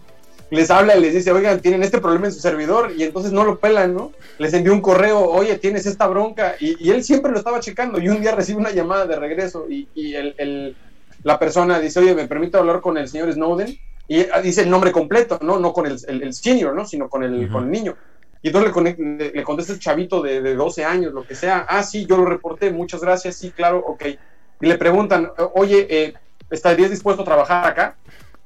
les habla y les dice, oigan, tienen este problema en su servidor, y entonces no lo pelan, ¿no? Les envió un correo, oye, tienes esta bronca, y, él siempre lo estaba checando, y un día recibe una llamada de regreso, y, el, la persona dice, oye, ¿me permito hablar con el señor Snowden? Y dice el nombre completo, ¿no? No con el, senior, ¿no? Sino con el, con el niño. Y entonces le, le, contesta el chavito de, de, 12 años, lo que sea. Ah, sí, yo lo reporté, muchas gracias, sí, claro, ok. Y le preguntan, oye, eh, ¿estarías dispuesto a trabajar acá?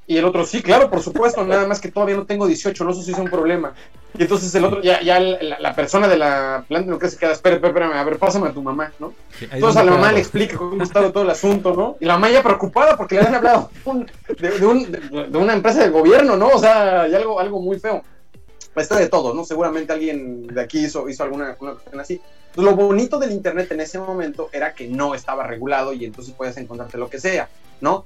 Y el otro, sí, claro, por supuesto, *laughs* nada más que todavía no tengo 18, no sé si es un problema. Y entonces el otro, ya, ya la, persona de la planta no que se queda, espera, espérame, a ver, pásame a tu mamá, ¿no? entonces a la mamá le explica cómo ha estado todo el asunto, ¿no? Y la mamá ya preocupada porque le han hablado de, un, de, una empresa de gobierno, ¿no? O sea, hay algo, algo muy feo está de todo, ¿no? Seguramente alguien de aquí hizo, hizo alguna cuestión así. lo bonito del Internet en ese momento era que no estaba regulado y entonces podías encontrarte lo que sea, ¿no?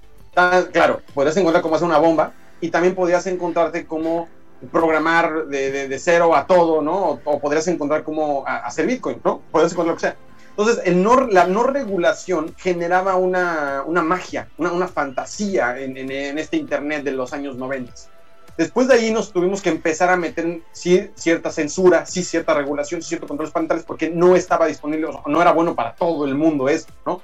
claro, podías encontrar cómo hacer una bomba y también podías encontrarte cómo programar de, cero a todo, ¿no? O, podrías encontrar cómo hacer Bitcoin, ¿no? Podrías encontrar lo que sea. Entonces, el no, la no regulación generaba una, una magia, una, una fantasía en, en, este Internet de los años 90. Después de ahí nos tuvimos que empezar a meter sí, cierta censura, sí cierta regulación, sí ciertos controles parentales, porque no estaba disponible, no era bueno para todo el mundo eso, ¿no?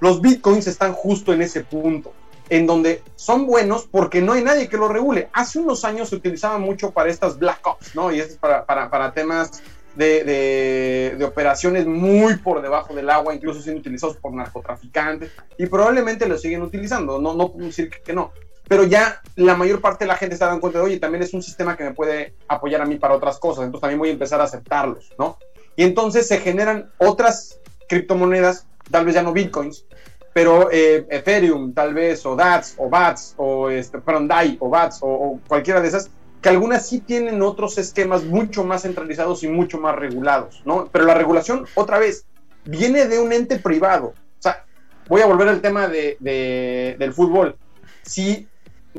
Los bitcoins están justo en ese punto en donde son buenos porque no hay nadie que lo regule. Hace unos años se utilizaba mucho para estas black ops, ¿no? Y es para, para, para temas de, de, operaciones muy por debajo del agua, incluso siendo utilizados por narcotraficantes, y probablemente lo siguen utilizando, no, no decir que, no. Pero ya la mayor parte de la gente está dando cuenta de, oye, también es un sistema que me puede apoyar a mí para otras cosas, entonces también voy a empezar a aceptarlos, ¿no? Y entonces se generan otras criptomonedas, tal vez ya no bitcoins, pero eh, Ethereum tal vez, o DATS, o BATS, o este, DAI, o BATS, o, cualquiera de esas, que algunas sí tienen otros esquemas mucho más centralizados y mucho más regulados, ¿no? Pero la regulación, otra vez, viene de un ente privado. O sea, voy a volver al tema de, del fútbol. Si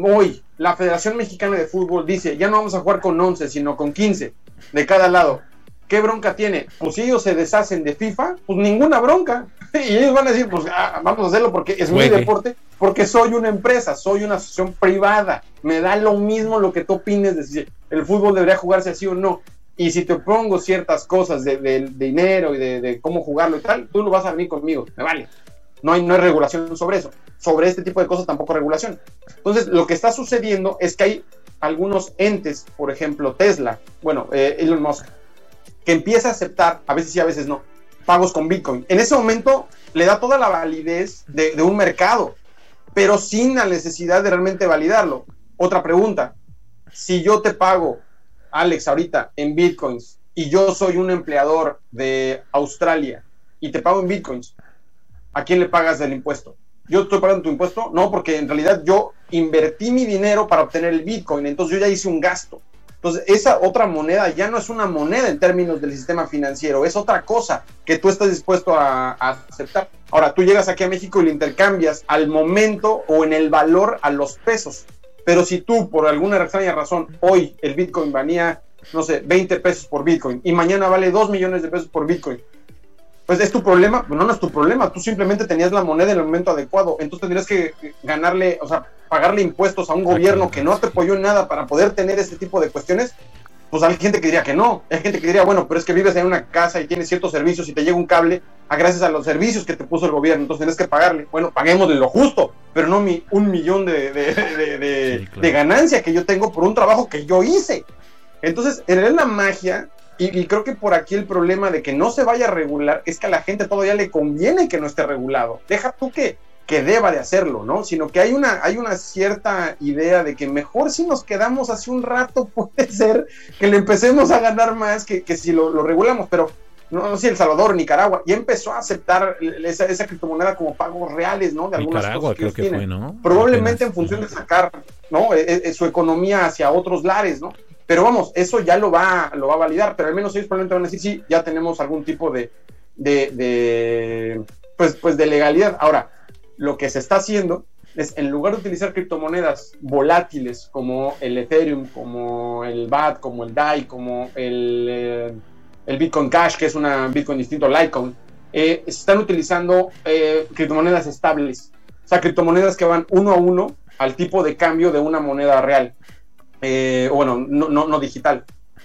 hoy la Federación Mexicana de Fútbol dice, ya no vamos a jugar con 11, sino con 15 de cada lado, ¿qué bronca tiene? Pues si ellos se deshacen de FIFA, pues ninguna bronca. *laughs* y ellos van a decir, pues ah, vamos a hacerlo porque es mi deporte, porque soy una empresa, soy una asociación privada. Me da lo mismo lo que tú opines de si el fútbol debería jugarse así o no. Y si te pongo ciertas cosas de, dinero y de, cómo jugarlo y tal, tú lo vas a venir conmigo, me vale. No hay, no hay regulación sobre eso. Sobre este tipo de cosas tampoco regulación. Entonces, lo que está sucediendo es que hay algunos entes, por ejemplo, Tesla, bueno, eh, Elon Musk, que empieza a aceptar, a veces sí, a veces no, pagos con Bitcoin. En ese momento le da toda la validez de, un mercado, pero sin la necesidad de realmente validarlo. Otra pregunta, si yo te pago, Alex, ahorita en Bitcoins, y yo soy un empleador de Australia y te pago en Bitcoins, ¿a quién le pagas el impuesto? ¿Yo estoy pagando tu impuesto? No, porque en realidad yo invertí mi dinero para obtener el Bitcoin, entonces yo ya hice un gasto. Entonces, esa otra moneda ya no es una moneda en términos del sistema financiero, es otra cosa que tú estás dispuesto a, aceptar. Ahora, tú llegas aquí a México y lo intercambias al momento o en el valor a los pesos. Pero si tú, por alguna extraña razón, hoy el Bitcoin valía, no sé, 20 pesos por Bitcoin y mañana vale 2 millones de pesos por Bitcoin, pues es tu problema, no, no es tu problema, tú simplemente tenías la moneda en el momento adecuado, entonces tendrías que ganarle, o sea, pagarle impuestos a un gobierno que no te apoyó en nada para poder tener este tipo de cuestiones, pues hay gente que diría que no, hay gente que diría, bueno, pero es que vives en una casa y tienes ciertos servicios y te llega un cable a gracias a los servicios que te puso el gobierno, entonces tienes que pagarle, bueno, paguemos de lo justo, pero no mi un millón de, de, ganancia que yo tengo por un trabajo que yo hice. Entonces, en realidad la magia y, creo que por aquí el problema de que no se vaya a regular es que a la gente todavía le conviene que no esté regulado. Deja tú que, que deba de hacerlo, ¿no? Sino que hay una, hay una cierta idea de que mejor si nos quedamos hace un rato *laughs* puede ser que le empecemos a ganar más que, que si lo, regulamos, pero no, sé si El Salvador, Nicaragua, ya empezó a aceptar esa, esa criptomoneda como pagos reales, ¿no? De algunas Nicaragua creo que, fue, ¿no? Probablemente en función de sacar, ¿no? E, e, su economía hacia otros lares, ¿no? Pero vamos, eso ya lo va, lo va a validar, pero al menos ellos probablemente van a decir, sí, ya tenemos algún tipo de, pues, pues de legalidad. Ahora, lo que se está haciendo es, en lugar de utilizar criptomonedas volátiles como el Ethereum, como el BAT, como el DAI, como el, eh, el Bitcoin Cash, que es una Bitcoin distinto a Litecoin, eh, están utilizando eh, criptomonedas estables. O sea, criptomonedas que van uno a uno al tipo de cambio de una moneda real. Eh, bueno, no, no, digital.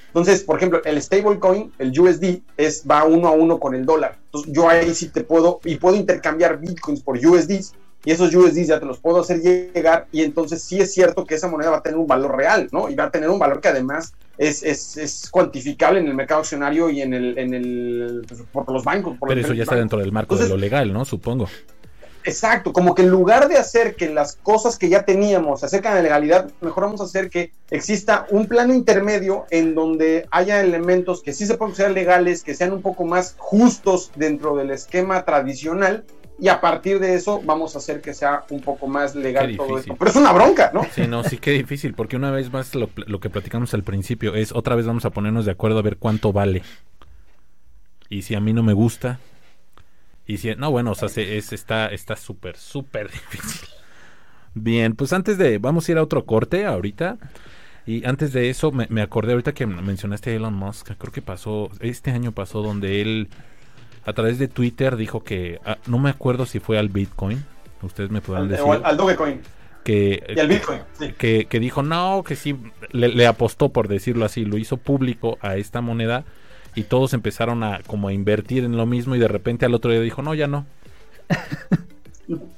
Entonces, por ejemplo, el stablecoin, el USD, es, va uno a uno con el dólar. Entonces, yo ahí sí te puedo, y puedo intercambiar bitcoins por USDs, y esos USDs ya te los puedo hacer llegar, y entonces sí es cierto que esa moneda va a tener un valor real, ¿no? Y va a tener un valor que además es, es, es cuantificable en el mercado accionario y en el, en el pues, por los bancos. Pero eso ya está dentro del marco de lo legal, ¿no? Supongo. Exacto, como que en lugar de hacer que las cosas que ya teníamos se acercan a la legalidad, mejor vamos a hacer que exista un plano intermedio en donde haya elementos que sí se pueden ser legales, que sean un poco más justos dentro del esquema tradicional, y a partir de eso vamos a hacer que sea un poco más legal todo esto. Pero es una bronca, ¿no? Sí, no, sí que difícil, porque una vez más lo, lo, que platicamos al principio es otra vez vamos a ponernos de acuerdo a ver cuánto vale. Y si a mí no me gusta, y si, no, bueno, o sea, es, está está súper, súper *laughs* difícil. Bien, pues antes de, vamos a ir a otro corte ahorita. Y antes de eso, me, acordé ahorita que mencionaste a Elon Musk, creo que pasó, este año pasó donde él a través de Twitter dijo que, ah, no me acuerdo si fue al Bitcoin, ustedes me puedan decir. Al, Dogecoin. Que, y al Bitcoin, que, que, dijo, no, que sí, le, apostó, por decirlo así, lo hizo público a esta moneda y todos empezaron a como a invertir en lo mismo y de repente al otro día dijo, no, ya no.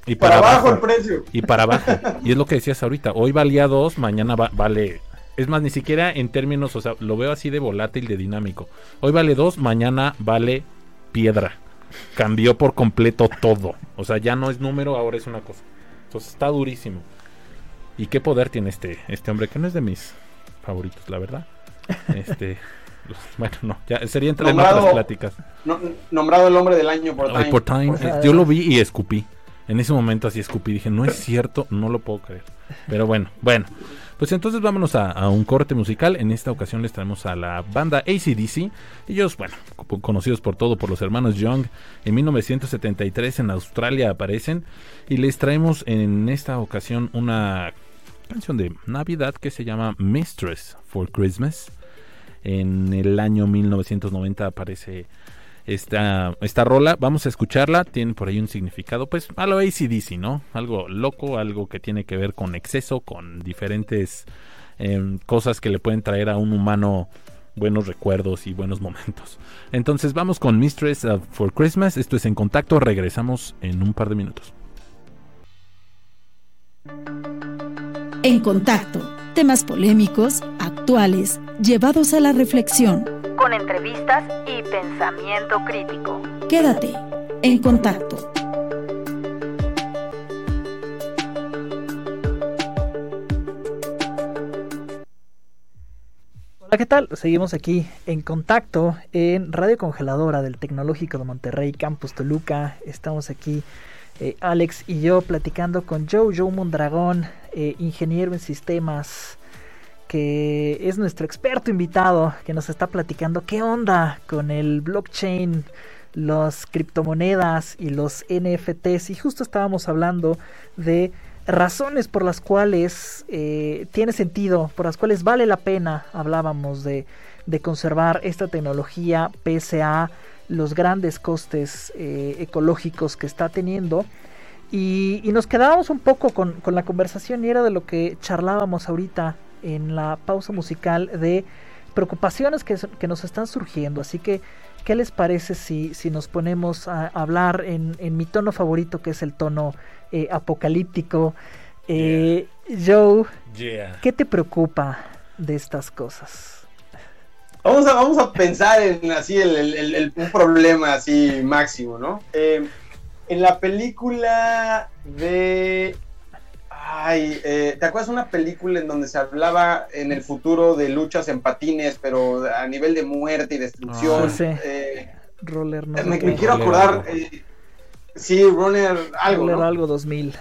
y para, abajo, el precio. Y para abajo. Y es lo que decías ahorita, hoy valía dos, mañana vale es más, ni siquiera en términos, o sea, lo veo así de volátil, de dinámico. Hoy vale 2, mañana vale piedra. Cambió por completo todo. O sea, ya no es número, ahora es una cosa. Entonces está durísimo. ¿Y qué poder tiene este, este hombre? Que no es de mis favoritos, la verdad. Este. Bueno, no, ya sería entre nombrado, otras pláticas. nombrado el hombre del año por Time. por time. yo lo vi y escupí. En ese momento así escupí. Dije, no es cierto, no lo puedo creer. Pero bueno, bueno. Pues entonces vámonos a, un corte musical. En esta ocasión les traemos a la banda ACDC. Ellos, bueno, conocidos por todo por los hermanos Young. En 1973 en Australia aparecen. Y les traemos en esta ocasión una canción de Navidad que se llama Mistress for Christmas. En el año 1990 aparece esta, esta rola. Vamos a escucharla. Tiene por ahí un significado, pues a lo ACDC, ¿no? Algo loco, algo que tiene que ver con exceso, con diferentes em, cosas que le pueden traer a un humano buenos recuerdos y buenos *laughs* momentos. Entonces vamos con Mistress for Christmas. Esto es en contacto. Regresamos en un par de minutos. En contacto. Temas polémicos, actuales, llevados a la reflexión con entrevistas y pensamiento crítico. Quédate en contacto. Hola, ¿qué tal? Seguimos aquí en contacto en Radio Congeladora del Tecnológico de Monterrey, Campus Toluca. Estamos aquí, eh, Alex y yo, platicando con Joe, Joe Mondragón, eh, ingeniero en sistemas, que es nuestro experto invitado, que nos está platicando qué onda con el blockchain, las criptomonedas y los NFTs. Y justo estábamos hablando de razones por las cuales eh, tiene sentido, por las cuales vale la pena, hablábamos de, conservar esta tecnología pese a los grandes costes eh, ecológicos que está teniendo. Y, nos quedábamos un poco con, con, la conversación y era de lo que charlábamos ahorita en la pausa musical de preocupaciones que, que nos están surgiendo. Así que, ¿qué les parece si, si nos ponemos a hablar en, en mi tono favorito, que es el tono eh, apocalíptico? Eh, Joe, ¿qué te preocupa de estas cosas? Vamos a, vamos a pensar en así el, un problema así máximo, ¿no? Eh, en la película de Ay, eh, ¿te acuerdas una película en donde se hablaba en el futuro de luchas en patines, pero a nivel de muerte y destrucción? Ah, eh, Roller, no. Me, quiero acordar. Eh, sí, Roller algo. Roller algo 2000.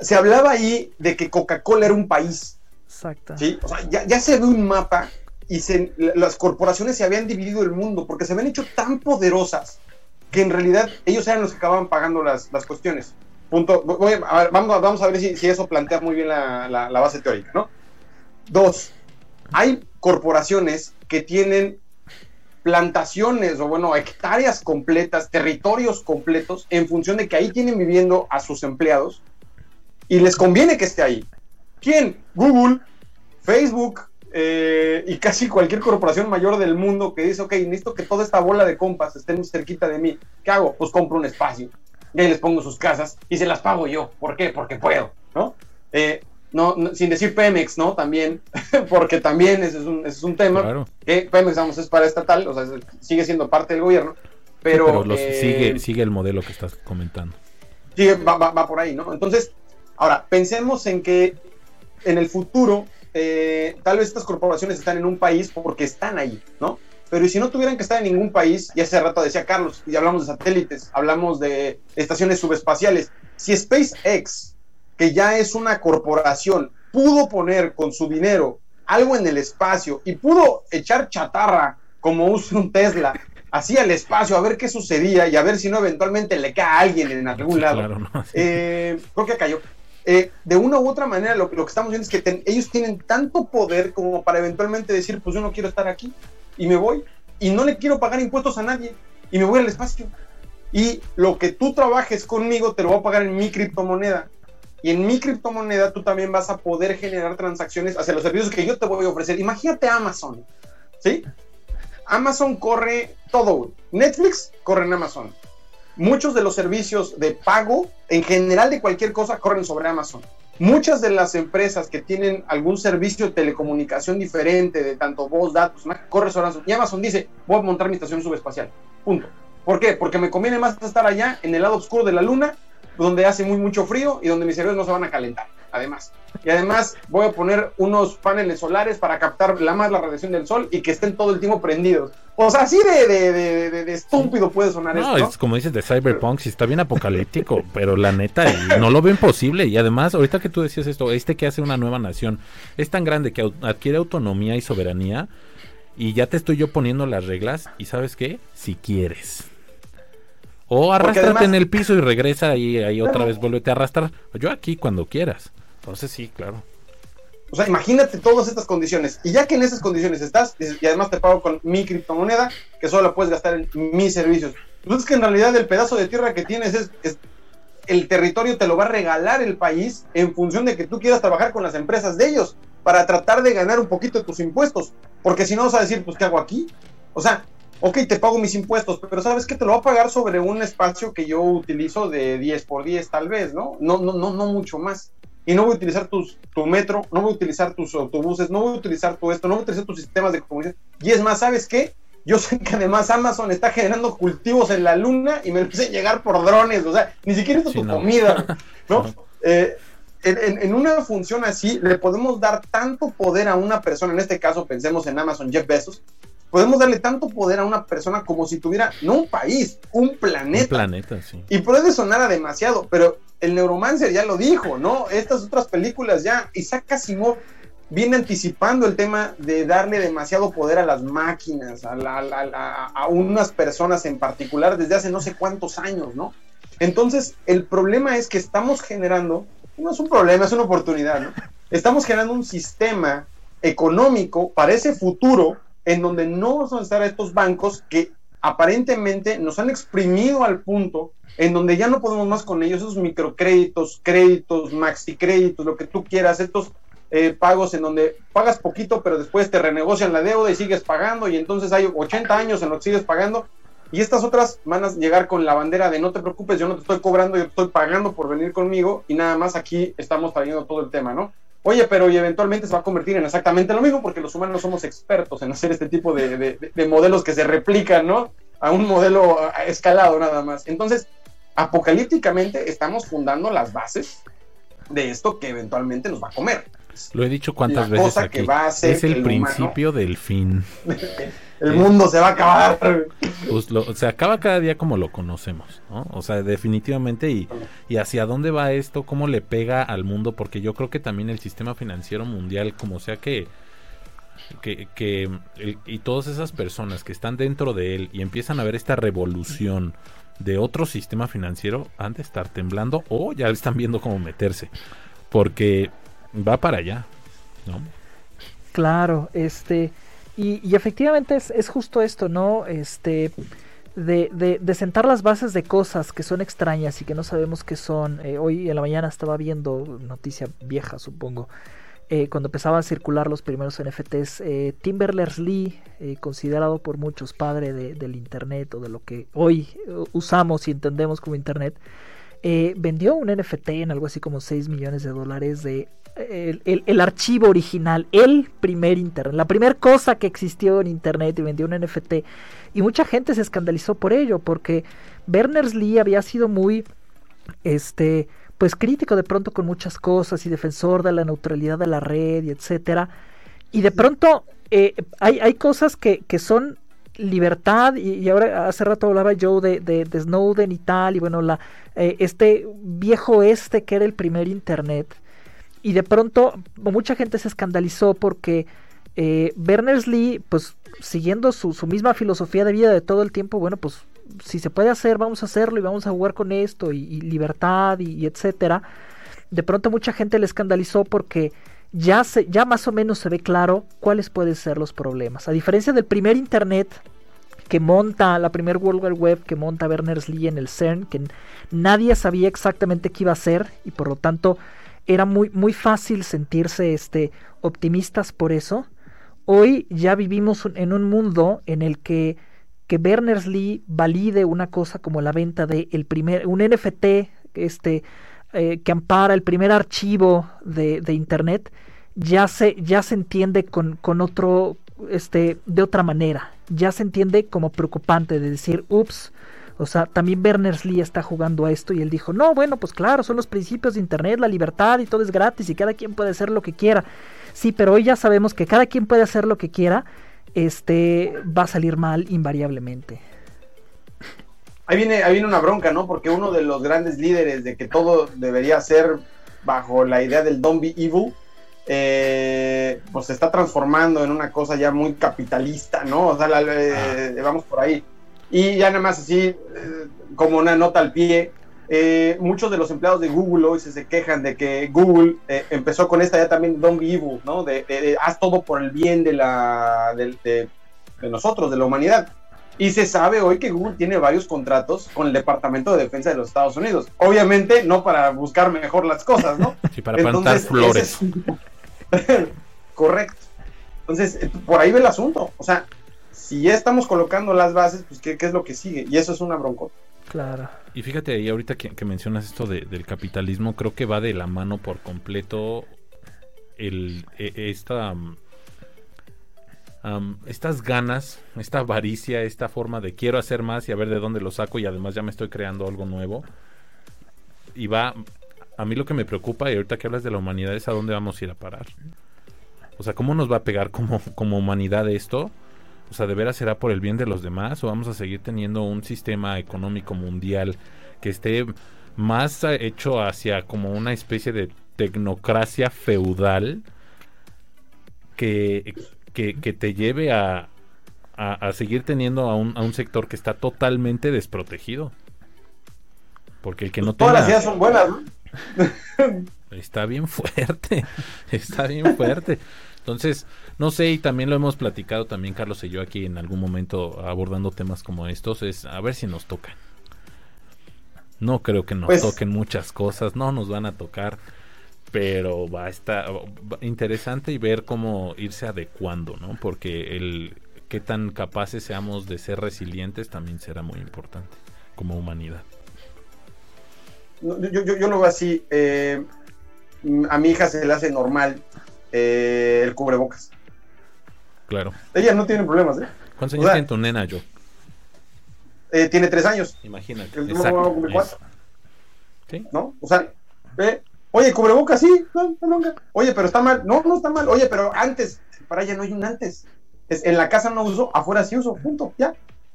Se hablaba ahí de que Coca-Cola era un país. Exacto. ¿sí? O sea, ya, se ve un mapa y se, las corporaciones se habían dividido el mundo porque se habían hecho tan poderosas que en realidad ellos eran los que acababan pagando las, las cuestiones. Punto. vamos, vamos, a ver si, eso plantea muy bien la, base teórica, ¿no? Dos, hay corporaciones que tienen plantaciones o bueno, hectáreas completas, territorios completos, en función de que ahí tienen viviendo a sus empleados y les conviene que esté ahí. ¿Quién? Google, Facebook eh, y casi cualquier corporación mayor del mundo que dice, ok, necesito que toda esta bola de compas estén cerquita de mí. ¿Qué hago? Pues compro un espacio y ahí les pongo sus casas y se las pago yo. ¿Por qué? Porque puedo, ¿no? Eh, no, sin decir Pemex, ¿no? También, *laughs* porque también ese es un, ese es un tema. Que Pemex, vamos, es para estatal, o sea, sigue siendo parte del gobierno, pero... Eh, sigue, sigue el modelo que estás comentando. Sigue, va, va, por ahí, ¿no? Entonces, ahora, pensemos en que en el futuro, eh, tal vez estas corporaciones están en un país porque están ahí, ¿no? Pero si no tuvieran que estar en ningún país, y hace rato decía Carlos, y hablamos de satélites, hablamos de estaciones subespaciales, si SpaceX, que ya es una corporación, pudo poner con su dinero algo en el espacio y pudo echar chatarra como usa un Tesla, así al espacio, a ver qué sucedía y a ver si no eventualmente le cae a alguien en algún lado. Eh, creo que cayó. Eh, de una u otra manera lo, lo que estamos viendo es que ellos tienen tanto poder como para eventualmente decir, pues yo no quiero estar aquí y me voy y no le quiero pagar impuestos a nadie y me voy al espacio. Y lo que tú trabajes conmigo te lo voy a pagar en mi criptomoneda. Y en mi criptomoneda tú también vas a poder generar transacciones hacia los servicios que yo te voy a ofrecer. Imagínate Amazon, ¿sí? Amazon corre todo, Netflix corre en Amazon. Muchos de los servicios de pago, en general de cualquier cosa, corren sobre Amazon. Muchas de las empresas que tienen algún servicio de telecomunicación diferente, de tanto voz, datos, corre sobre Amazon. Y Amazon dice, voy a montar mi estación subespacial. Punto. ¿Por qué? Porque me conviene más estar allá, en el lado oscuro de la luna, donde hace muy mucho frío y donde mis cerebros no se van a calentar, además. Y además voy a poner unos paneles solares para captar la más la radiación del sol y que estén todo el tiempo prendidos. O sea, así de, de, de, estúpido puede sonar no, esto. Es como dices de Cyberpunk, sí está bien apocalíptico, *laughs* pero la neta, no lo ven posible. Y además, ahorita que tú decías esto, este que hace una nueva nación es tan grande que adquiere autonomía y soberanía. Y ya te estoy yo poniendo las reglas. ¿Y sabes qué? Si quieres. O arrástrate en el piso y regresa y ahí otra vez vuélvete a arrastrar. Yo aquí cuando quieras. Entonces sí, claro. O sea, imagínate todas estas condiciones. Y ya que en esas condiciones estás, y además te pago con mi criptomoneda, que solo la puedes gastar en mis servicios. Entonces que en realidad el pedazo de tierra que tienes es, el territorio te lo va a regalar el país en función de que tú quieras trabajar con las empresas de ellos para tratar de ganar un poquito de tus impuestos. Porque si no vas a decir, pues, ¿qué hago aquí? O sea, ok, te pago mis impuestos, pero ¿sabes qué? Te lo voy a pagar sobre un espacio que yo utilizo de 10 por 10 tal vez, ¿no? No, no, no, no mucho más. Y no voy a utilizar tus, tu metro, no voy a utilizar tus autobuses, no voy a utilizar tu esto, no voy a utilizar tus sistemas de comunicación. Y es más, ¿sabes qué? Yo sé que además Amazon está generando cultivos en la luna y me lo hacen llegar por drones, o sea, ni siquiera esto es tu comida, ¿no? *laughs* Eh, en, en, una función así, le podemos dar tanto poder a una persona, en este caso pensemos en Amazon Jeff Bezos, podemos darle tanto poder a una persona como si tuviera, no un país, un planeta. Un planeta, sí. Y puede sonar a demasiado, pero el Neuromancer ya lo dijo, ¿no? Estas otras películas ya, Isaac Asimov viene anticipando el tema de darle demasiado poder a las máquinas, a, a, unas personas en particular desde hace no sé cuántos años, ¿no? Entonces, el problema es que estamos generando, no es un problema, es una oportunidad, ¿no? Estamos generando un sistema económico para ese futuro en donde no vamos a estar estos bancos que aparentemente nos han exprimido al punto en donde ya no podemos más con ellos, esos microcréditos, créditos, maxi créditos, lo que tú quieras, estos eh, pagos en donde pagas poquito, pero después te renegocian la deuda y sigues pagando, y entonces hay 80 años en los que sigues pagando, y estas otras van a llegar con la bandera de no te preocupes, yo no te estoy cobrando, yo te estoy pagando por venir conmigo, y nada más aquí estamos trayendo todo el tema, ¿no? Oye, pero y eventualmente se va a convertir en exactamente lo mismo porque los humanos somos expertos en hacer este tipo de, modelos que se replican, ¿no? A un modelo escalado nada más. Entonces, apocalípticamente estamos fundando las bases de esto que eventualmente nos va a comer. Lo he dicho cuántas veces aquí. es el, principio del fin. *laughs* el mundo se va a acabar. Pues se acaba cada día como lo conocemos, ¿no? O sea, definitivamente. Y, y hacia dónde va esto, cómo le pega al mundo, porque yo creo que también el sistema financiero mundial, como sea que. Que, que y todas esas personas que están dentro de él y empiezan a ver esta revolución de otro sistema financiero han de estar temblando o ya están viendo cómo meterse porque va para allá ¿no? claro este y, efectivamente es, justo esto, ¿no? Este, de, de, sentar las bases de cosas que son extrañas y que no sabemos qué son. Eh, hoy en la mañana estaba viendo, noticia vieja supongo, eh, cuando empezaban a circular los primeros NFTs, eh, Tim Berners-Lee, eh, considerado por muchos padre del Internet o de lo que hoy usamos y entendemos como Internet, vendió un NFT en algo así como 6 millones de dólares de el, archivo original, el primer internet, la primera cosa que existió en internet y vendió un NFT. Y mucha gente se escandalizó por ello, porque Berners-Lee había sido muy, este, pues crítico de pronto con muchas cosas y defensor de la neutralidad de la red y etcétera. Y de pronto eh, hay, hay, cosas que, que son libertad y, ahora hace rato hablaba yo de, de, Snowden y tal y bueno la eh, este viejo este que era el primer internet y de pronto mucha gente se escandalizó porque eh, Berners-Lee, pues siguiendo su, misma filosofía de vida de todo el tiempo, bueno, pues si se puede hacer, vamos a hacerlo y vamos a jugar con esto y, libertad y, etcétera. de pronto mucha gente le escandalizó porque ya, se, ya más o menos se ve claro cuáles pueden ser los problemas. A diferencia del primer Internet que monta, la primer World Wide Web que monta Berners-Lee en el CERN, que nadie sabía exactamente qué iba a hacer y por lo tanto era muy, muy fácil sentirse este, optimistas por eso. Hoy ya vivimos en un mundo en el que, que Berners-Lee valide una cosa como la venta de el primer, un NFT este, eh, que ampara el primer archivo de, de, Internet, ya se, ya se entiende con, con otro, este, de otra manera. Ya se entiende como preocupante de decir, ups, o sea, también Berners-Lee está jugando a esto y él dijo, no, bueno, pues claro, son los principios de Internet, la libertad y todo es gratis y cada quien puede hacer lo que quiera. Sí, pero hoy ya sabemos que cada quien puede hacer lo que quiera, este va a salir mal invariablemente. Ahí viene, ahí viene una bronca, ¿no? Porque uno de los grandes líderes de que todo debería ser bajo la idea del don't be evil, eh, pues se está transformando en una cosa ya muy capitalista, ¿no? O sea, eh, vamos por ahí. Y ya nada más así, eh, como una nota al pie, eh, muchos de los empleados de Google hoy se, quejan de que Google eh, empezó con esta ya también don't be evil, ¿no? De, haz todo por el bien de, la, de, nosotros, de la humanidad. Y se sabe hoy que Google tiene varios contratos con el Departamento de Defensa de los Estados Unidos. Obviamente no para buscar mejor las cosas, ¿no? *laughs* Sí, para plantar flores. *laughs* Correcto. Entonces, por ahí ve el asunto. O sea, si ya estamos colocando las bases, pues ¿qué, qué es lo que sigue? Y eso es una broncota. Claro. Y fíjate ahí ahorita que, mencionas esto del capitalismo, creo que va de la mano por completo el, e, esta, estas ganas, esta avaricia, esta forma de quiero hacer más y a ver de dónde lo saco y además ya me estoy creando algo nuevo. Y va, a mí lo que me preocupa y ahorita que hablas de la humanidad es a dónde vamos a ir a parar. O sea, ¿cómo nos va a pegar como, como humanidad esto? O sea, ¿de veras será por el bien de los demás o vamos a seguir teniendo un sistema económico mundial que esté más hecho hacia como una especie de tecnocracia feudal que, que, te lleve a, a, seguir teniendo a un, a un sector que está totalmente desprotegido? Porque el que no Todas las ideas son buenas, *laughs* Está bien fuerte, *laughs* está bien fuerte. Entonces, no sé, y también lo hemos platicado también Carlos y yo aquí en algún momento abordando temas como estos, es a ver si nos tocan. No creo que nos pues toquen muchas cosas, no nos van a tocar, pero va a estar interesante y ver cómo irse adecuando, ¿no? Porque el qué tan capaces seamos de ser resilientes también será muy importante como humanidad. Yo, yo, yo lo veo así. Eh, a mi hija se le hace normal eh, el cubrebocas. Claro. Ella no tiene problemas, ¿eh? ¿Cuántos años tiene tu nena, yo? Eh, tiene tres años. Imagínate. El Exacto, cuatro. ¿Sí? ¿No? O sea, ve, oye, cubrebocas, sí, no, no, Oye, pero está mal. No, no está mal. Oye, pero antes, para ella no hay un antes. Es, en la casa no uso, afuera sí uso, punto, ya.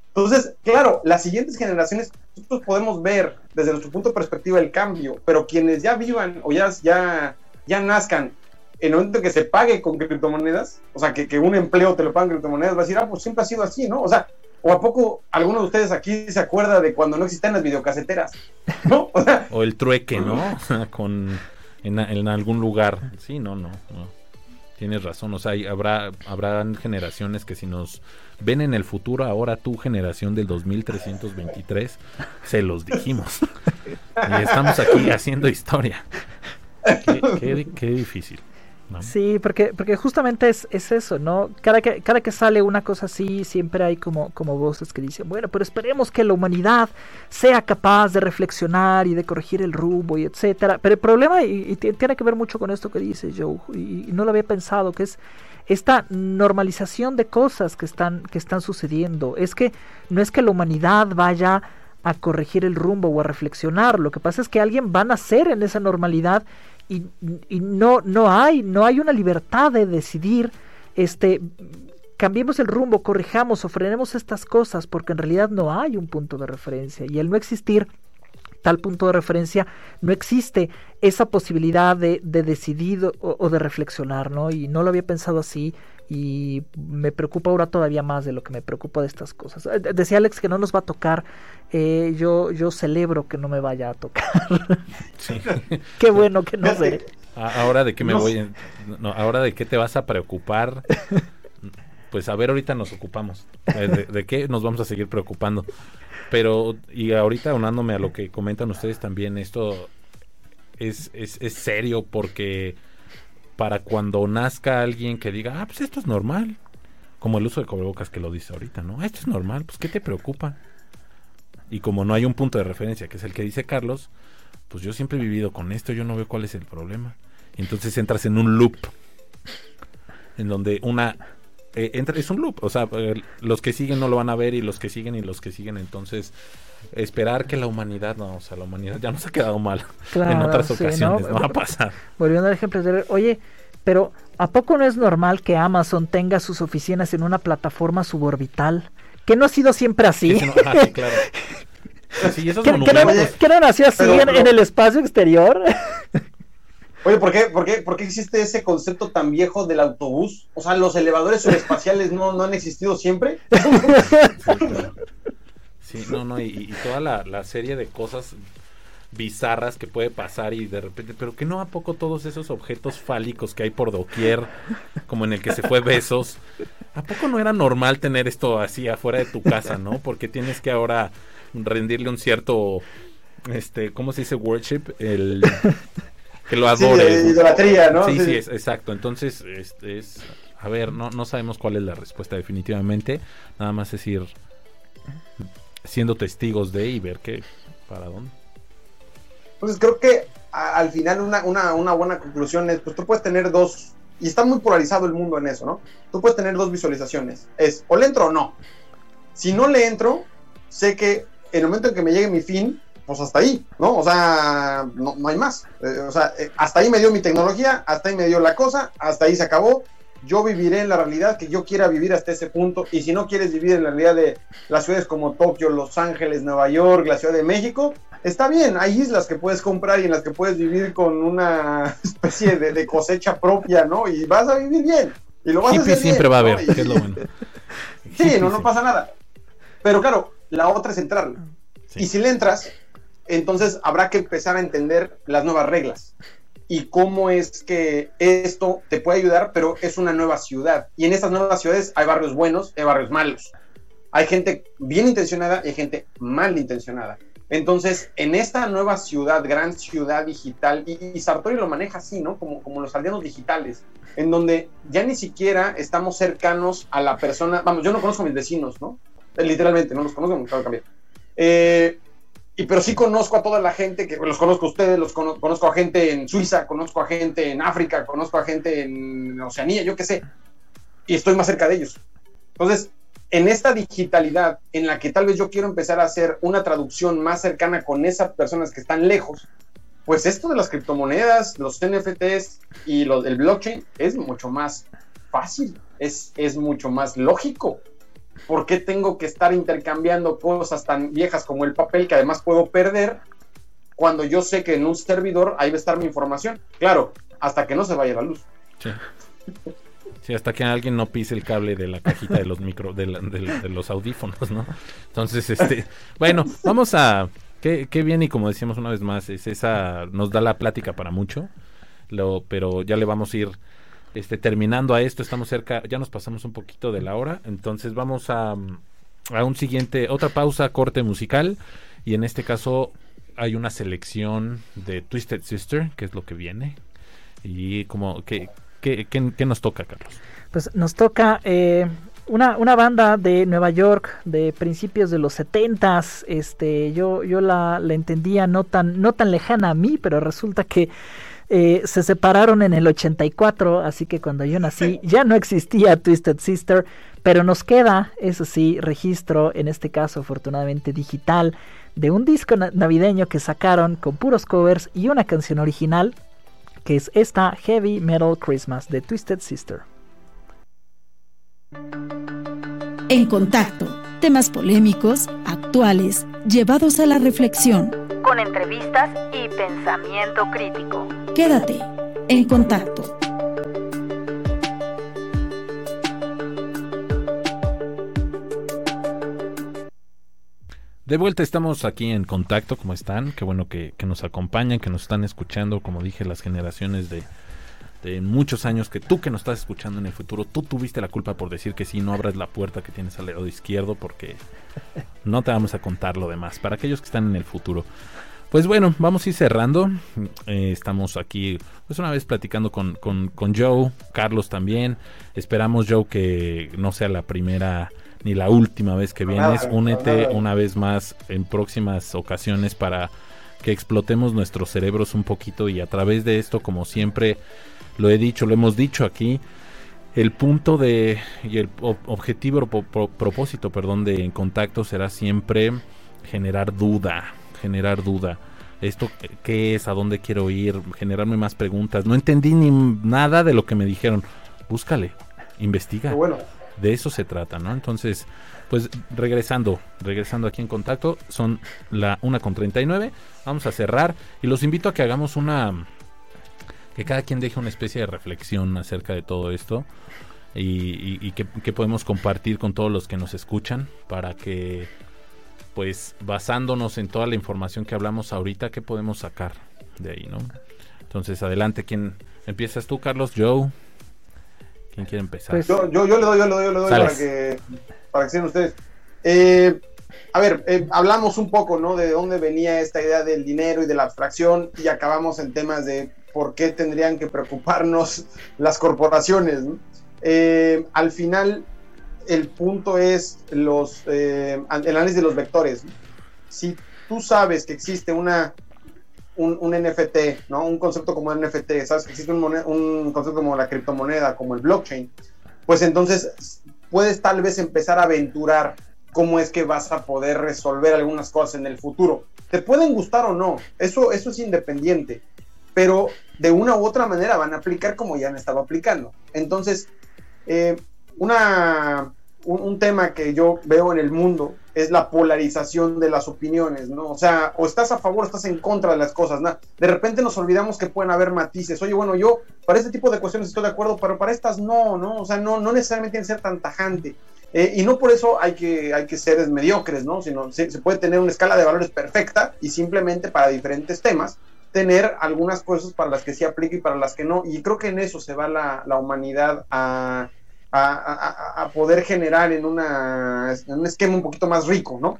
Entonces, claro, las siguientes generaciones, nosotros podemos ver desde nuestro punto de perspectiva el cambio, pero quienes ya vivan o ya, ya, ya nazcan en el momento que se pague con criptomonedas, o sea, que, un empleo te lo pagan criptomonedas, va a decir, ah, pues siempre ha sido así, ¿no? O sea, o a poco alguno de ustedes aquí se acuerda de cuando no existían las videocaseteras, *laughs* ¿no? O, el trueque, ¿no? *laughs* con en, en, algún lugar. Sí, no, no, no. Tienes razón, o sea, habrá habrán generaciones que si nos ven en el futuro, ahora tu generación del 2323, se los dijimos. *laughs* y estamos aquí haciendo historia. qué, qué difícil. Sí, porque, porque justamente es, es, eso, ¿no? Cada que, cada que sale una cosa así, siempre hay como, como voces que dicen, bueno, pero esperemos que la humanidad sea capaz de reflexionar y de corregir el rumbo y etcétera. Pero el problema, y, tiene que ver mucho con esto que dice Joe, y, no lo había pensado, que es esta normalización de cosas que están, que están sucediendo. Es que no es que la humanidad vaya a corregir el rumbo o a reflexionar, lo que pasa es que alguien va a nacer en esa normalidad y, no, no hay, no hay una libertad de decidir, este, cambiemos el rumbo, corrijamos o frenemos estas cosas, porque en realidad no hay un punto de referencia. Y el no existir tal punto de referencia, no existe esa posibilidad de, de decidir o, de reflexionar, ¿no? Y no lo había pensado así, y me preocupa ahora todavía más de lo que me preocupa de estas cosas. Eh, decía Alex que no nos va a tocar, eh, yo, yo celebro que no me vaya a tocar. *laughs* Sí. *laughs* Qué bueno que no sé. Ahora de qué me voy, no, ahora de qué te vas a preocupar. *laughs* Pues a ver, ahorita nos ocupamos. Eh, de, de, qué nos vamos a seguir preocupando? Pero, y ahorita unándome a lo que comentan ustedes también, esto es, es, es serio porque para cuando nazca alguien que diga, ah, pues esto es normal. Como el uso de cubrebocas que lo dice ahorita, ¿no? Esto es normal, pues ¿qué te preocupa? Y como no hay un punto de referencia, que es el que dice Carlos, pues yo siempre he vivido con esto, yo no veo cuál es el problema. entonces entras en un loop, en donde una... Eh, entra, es un loop, o sea, eh, los que siguen no lo van a ver y los que siguen y los que siguen, entonces esperar que la humanidad, no, o sea, la humanidad ya nos ha quedado mal en otras ocasiones, ¿no? va a pasar. Volviendo al ejemplo, oye, pero ¿a poco no es normal que Amazon tenga sus oficinas en una plataforma suborbital? Que no ha sido siempre así. Ah, sí, claro. *laughs* Sí, ¿Qué, no, nació así en, el espacio exterior? *laughs* Oye, ¿por qué, por, qué, ¿por qué existe ese concepto tan viejo del autobús? O sea, ¿los elevadores subespaciales no, no han existido siempre? *laughs* Sí, no, no, y, toda la, serie de cosas bizarras que puede pasar y de repente, pero que no a poco todos esos objetos fálicos que hay por doquier, como en el que se fue besos, ¿a poco no era normal tener esto así afuera de tu casa, no? Porque tienes que ahora rendirle un cierto, este, ¿cómo se dice? Worship, el que lo adore. Sí, idolatría, ¿no? Sí, sí, es, exacto. Entonces, es, a ver, no, no sabemos cuál es la respuesta definitivamente, nada más es ir siendo testigos de y ver qué, para dónde. Entonces creo que al final una, una, buena conclusión es, pues tú puedes tener dos, y está muy polarizado el mundo en eso, ¿no? Tú puedes tener dos visualizaciones, es o le entro o no. Si no le entro, sé que en el momento en que me llegue mi fin, pues hasta ahí, ¿no? O sea, no, no hay más. Eh, o sea, eh, hasta ahí me dio mi tecnología, hasta ahí me dio la cosa, hasta ahí se acabó yo viviré en la realidad que yo quiera vivir hasta ese punto. Y si no quieres vivir en la realidad de las ciudades como Tokio, Los Ángeles, Nueva York, la Ciudad de México, está bien. Hay islas que puedes comprar y en las que puedes vivir con una *laughs* especie de, cosecha propia, ¿no? Y vas a vivir bien. Y lo vas a hacer siempre va a haber, que es lo bueno. *laughs* sí, no, no pasa nada. Pero claro, la otra es entrar. Y si le entras, entonces habrá que empezar a entender las nuevas reglas y cómo es que esto te puede ayudar, pero es una nueva ciudad. Y en estas nuevas ciudades hay barrios buenos, hay barrios malos. Hay gente bien intencionada y hay gente mal intencionada. Entonces, en esta nueva ciudad, gran ciudad digital, y, Sartori lo maneja así, ¿no? Como, como los aldeanos digitales, en donde ya ni siquiera estamos cercanos a la persona. Vamos, yo no conozco a mis vecinos, ¿no? Literalmente, no los conozco, me cambiar. Eh, y pero sí conozco a toda la gente, que los conozco a ustedes, los conozco a gente en Suiza, conozco a gente en África, conozco a gente en Oceanía, yo qué sé, y estoy más cerca de ellos. Entonces, en esta digitalidad en la que tal vez yo quiero empezar a hacer una traducción más cercana con esas personas que están lejos, pues esto de las criptomonedas, los NFTs y el blockchain es mucho más fácil, es, es mucho más lógico. ¿Por qué tengo que estar intercambiando cosas tan viejas como el papel que además puedo perder cuando yo sé que en un servidor ahí va a estar mi información? Claro, hasta que no se vaya la luz. Sí. hasta que alguien no pise el cable de la cajita de los micro, de, los audífonos, ¿no? Entonces, este, bueno, vamos a, qué, qué, bien y como decíamos una vez más, es esa, nos da la plática para mucho, lo, pero ya le vamos a ir este, terminando a esto, estamos cerca, ya nos pasamos un poquito de la hora, entonces vamos a, a un siguiente, otra pausa, corte musical, y en este caso hay una selección de Twisted Sister, que es lo que viene, y como, ¿qué, qué, qué, nos toca, Carlos? Pues nos toca... Eh, una, una, banda de Nueva York de principios de los setentas, este, yo, yo la, la, entendía no tan, no tan lejana a mí, pero resulta que eh, se separaron en el 84, así que cuando yo nací ya no existía Twisted Sister, pero nos queda, eso sí, registro, en este caso afortunadamente digital, de un disco navideño que sacaron con puros covers y una canción original, que es esta Heavy Metal Christmas de Twisted Sister. En contacto, temas polémicos, actuales, llevados a la reflexión. Con entrevistas y pensamiento crítico. Quédate en contacto. De vuelta estamos aquí en contacto, ¿cómo están? Qué bueno que, nos acompañan, que nos están escuchando, como dije, las generaciones de, de, muchos años, que tú que nos estás escuchando en el futuro, tú tuviste la culpa por decir que sí, no abras la puerta que tienes al lado izquierdo, porque no te vamos a contar lo demás, para aquellos que están en el futuro. Pues bueno, vamos a ir cerrando. Eh, estamos aquí, pues una vez platicando con, con, con Joe, Carlos también. Esperamos, Joe, que no sea la primera ni la última vez que vienes. Únete una vez más en próximas ocasiones para que explotemos nuestros cerebros un poquito y a través de esto, como siempre lo he dicho, lo hemos dicho aquí, el punto de y el objetivo o propósito, perdón, de en contacto será siempre generar duda, generar duda. Esto qué es, a dónde quiero ir, generarme más preguntas. No entendí ni nada de lo que me dijeron. Búscale, investiga. Bueno, de eso se trata, ¿no? Entonces, pues regresando, regresando aquí en contacto, son la 1 con 39, vamos a cerrar y los invito a que hagamos una, que cada quien deje una especie de reflexión acerca de todo esto y, que, podemos compartir con todos los que nos escuchan para que, pues basándonos en toda la información que hablamos ahorita, ¿qué podemos sacar de ahí, ¿no? Entonces, adelante, ¿quién empiezas tú, Carlos? Joe. ¿Quién quiere empezar? Pues, yo, yo, yo, le doy, yo le doy, yo le doy para que, para que sean ustedes. Eh, a ver, eh, hablamos un poco, ¿no? De dónde venía esta idea del dinero y de la abstracción y acabamos en temas de por qué tendrían que preocuparnos las corporaciones. Eh, al final, el punto es los, el análisis de los vectores. Si tú sabes que existe una un, NFT, ¿no? Un concepto como NFT, ¿sabes? Que existe un, un, concepto como la criptomoneda, como el blockchain, pues entonces puedes tal vez empezar a aventurar cómo es que vas a poder resolver algunas cosas en el futuro. Te pueden gustar o no, eso, eso es independiente, pero de una u otra manera van a aplicar como ya han estado aplicando. Entonces, eh, una, un, tema que yo veo en el mundo es la polarización de las opiniones, ¿no? O sea, o estás a favor o estás en contra de las cosas, ¿no? De repente nos olvidamos que pueden haber matices. Oye, bueno, yo para este tipo de cuestiones estoy de acuerdo, pero para estas no, ¿no? O sea, no, no necesariamente tiene que ser tan tajante. Eh, y no por eso hay que, hay que ser mediocres, ¿no? Sino se, se, puede tener una escala de valores perfecta y simplemente para diferentes temas tener algunas cosas para las que sí aplica y para las que no. Y creo que en eso se va la, la humanidad a a, poder generar en, una, en un esquema un poquito más rico, ¿no?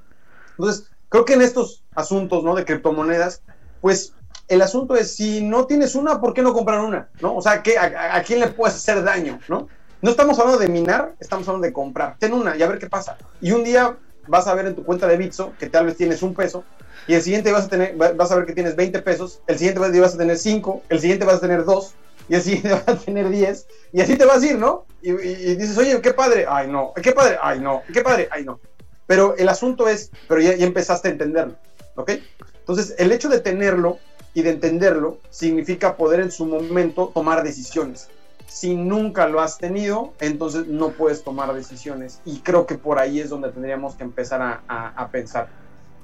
Entonces, creo que en estos asuntos, ¿no? De criptomonedas, pues el asunto es, si no tienes una, ¿por qué no comprar una? ¿No? O sea, ¿qué, a, quién le puedes hacer daño? ¿No? No estamos hablando de minar, estamos hablando de comprar. Ten una y a ver qué pasa. Y un día vas a ver en tu cuenta de Bitso que tal vez tienes un peso y el siguiente vas a tener vas a ver que tienes 20 pesos, el siguiente vas a tener 5, el siguiente *laughs* vas a tener 2 y así te vas a tener 10, y así te vas a ir, ¿no? Y, dices, oye, qué padre, ay no, qué padre, ay no, qué padre, ay no. Pero el asunto es, pero ya, ya empezaste a entenderlo, ¿ok? Entonces, el hecho de tenerlo y de entenderlo significa poder en su momento tomar decisiones. Si nunca lo has tenido, entonces no puedes tomar decisiones. Y creo que por ahí es donde tendríamos que empezar a, a, pensar.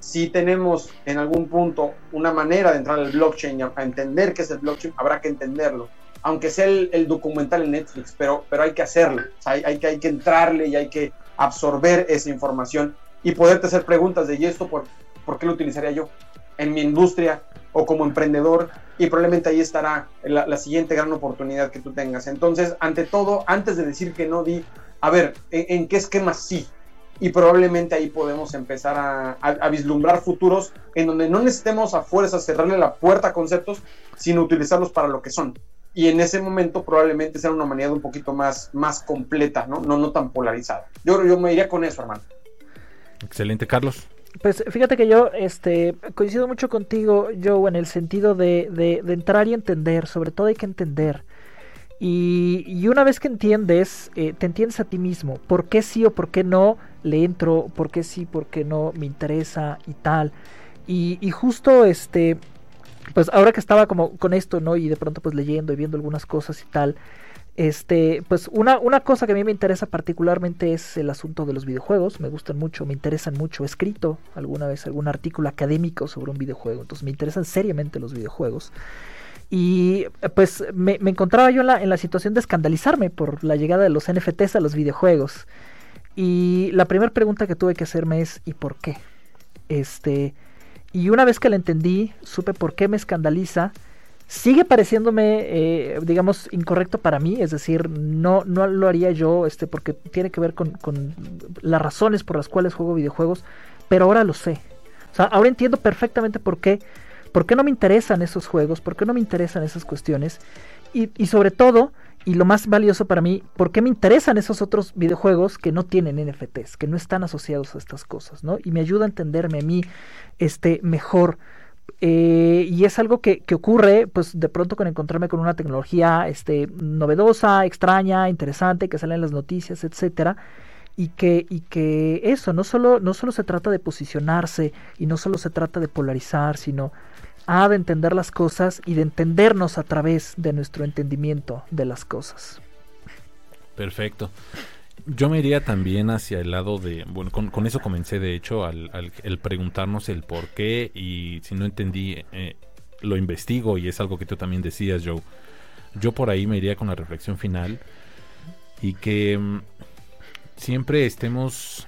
Si tenemos en algún punto una manera de entrar al blockchain, a entender qué es el blockchain, habrá que entenderlo aunque sea el, documental en Netflix, pero, pero hay que hacerlo, hay, que, hay que entrarle y hay que absorber esa información y poderte hacer preguntas de, ¿y esto por, por qué lo utilizaría yo en mi industria o como emprendedor? Y probablemente ahí estará la, siguiente gran oportunidad que tú tengas. Entonces, ante todo, antes de decir que no, di, a ver, ¿en, qué esquema sí? y probablemente ahí podemos empezar a, vislumbrar futuros en donde no necesitemos a fuerza cerrarle la puerta a conceptos, sino utilizarlos para lo que son y en ese momento probablemente sea una humanidad un poquito más, más completa, ¿no? ¿no? No tan polarizada. Yo, yo me iría con eso, hermano. Excelente, Carlos. Pues fíjate que yo este, coincido mucho contigo, Joe, en el sentido de, de, entrar y entender, sobre todo hay que entender. Y, y una vez que entiendes, eh, te entiendes a ti mismo, por qué sí o por qué no le entro, por qué sí, por qué no me interesa y tal. Y, y justo este, pues ahora que estaba como con esto, ¿no? Y de pronto pues leyendo y viendo algunas cosas y tal, este, pues una, una cosa que a mí me interesa particularmente es el asunto de los videojuegos, me gustan mucho, me interesan mucho, he escrito alguna vez algún artículo académico sobre un videojuego, entonces me interesan seriamente los videojuegos. Y pues me, encontraba yo en la, en la situación de escandalizarme por la llegada de los NFTs a los videojuegos. Y la primera pregunta que tuve que hacerme es ¿y por qué? Este, y una vez que la entendí, supe por qué me escandaliza. Sigue pareciéndome, eh, digamos, incorrecto para mí, es decir, no, no lo haría yo, este, porque tiene que ver con, con las razones por las cuales juego videojuegos, pero ahora lo sé. O sea, ahora entiendo perfectamente por qué, por qué no me interesan esos juegos, por qué no me interesan esas cuestiones, y, y sobre todo, y lo más valioso para mí, ¿por qué me interesan esos otros videojuegos que no tienen NFTs, que no están asociados a estas cosas, ¿no? Y me ayuda a entenderme a mí este, mejor. Eh, y es algo que, que, ocurre, pues de pronto con encontrarme con una tecnología este, novedosa, extraña, interesante, que sale en las noticias, etcétera. Y que, y que eso, no solo, no solo se trata de posicionarse y no solo se trata de polarizar, sino ha de entender las cosas y de entendernos a través de nuestro entendimiento de las cosas. Perfecto. Yo me iría también hacia el lado de, bueno, con, eso comencé de hecho, al, el preguntarnos el por qué y si no entendí, eh, lo investigo y es algo que tú también decías, Joe. Yo por ahí me iría con la reflexión final y que mm, siempre estemos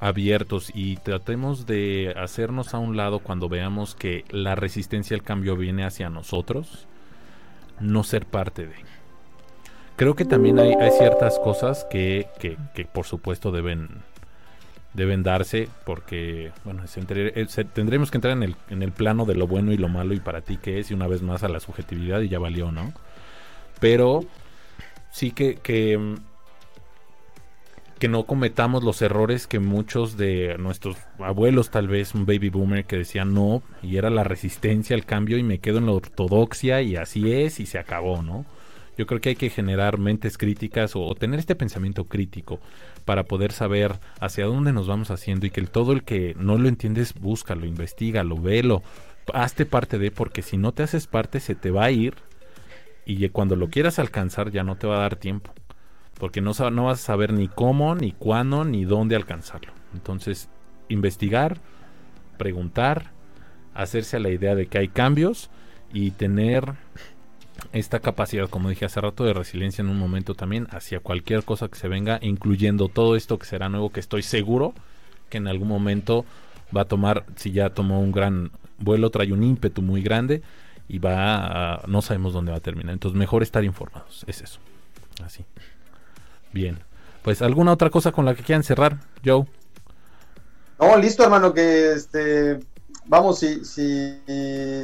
abiertos y tratemos de hacernos a un lado cuando veamos que la resistencia al cambio viene hacia nosotros, no ser parte de. Creo que también hay, ciertas cosas que, que, por supuesto deben, deben darse porque, bueno, tendremos que entrar en el, en el plano de lo bueno y lo malo y para ti qué es y una vez más a la subjetividad y ya valió, ¿no? Pero sí que, que que no cometamos los errores que muchos de nuestros abuelos, tal vez un baby boomer que decía no, y era la resistencia al cambio y me quedo en la ortodoxia y así es y se acabó, ¿no? Yo creo que hay que generar mentes críticas o, tener este pensamiento crítico para poder saber hacia dónde nos vamos haciendo y que el, todo el que no lo entiendes, búscalo, investigalo, velo, hazte parte de, porque si no te haces parte se te va a ir y cuando lo quieras alcanzar ya no te va a dar tiempo porque no, no vas a saber ni cómo, ni cuándo, ni dónde alcanzarlo. Entonces, investigar, preguntar, hacerse a la idea de que hay cambios y tener esta capacidad, como dije hace rato, de resiliencia en un momento también hacia cualquier cosa que se venga, incluyendo todo esto que será nuevo, que estoy seguro que en algún momento va a tomar, si ya tomó un gran vuelo, trae un ímpetu muy grande y va a, no sabemos dónde va a terminar. Entonces, mejor estar informados, es eso. Así. Bien. Pues alguna otra cosa con la que quieran cerrar, Joe. No, listo, hermano, que este vamos, si, si,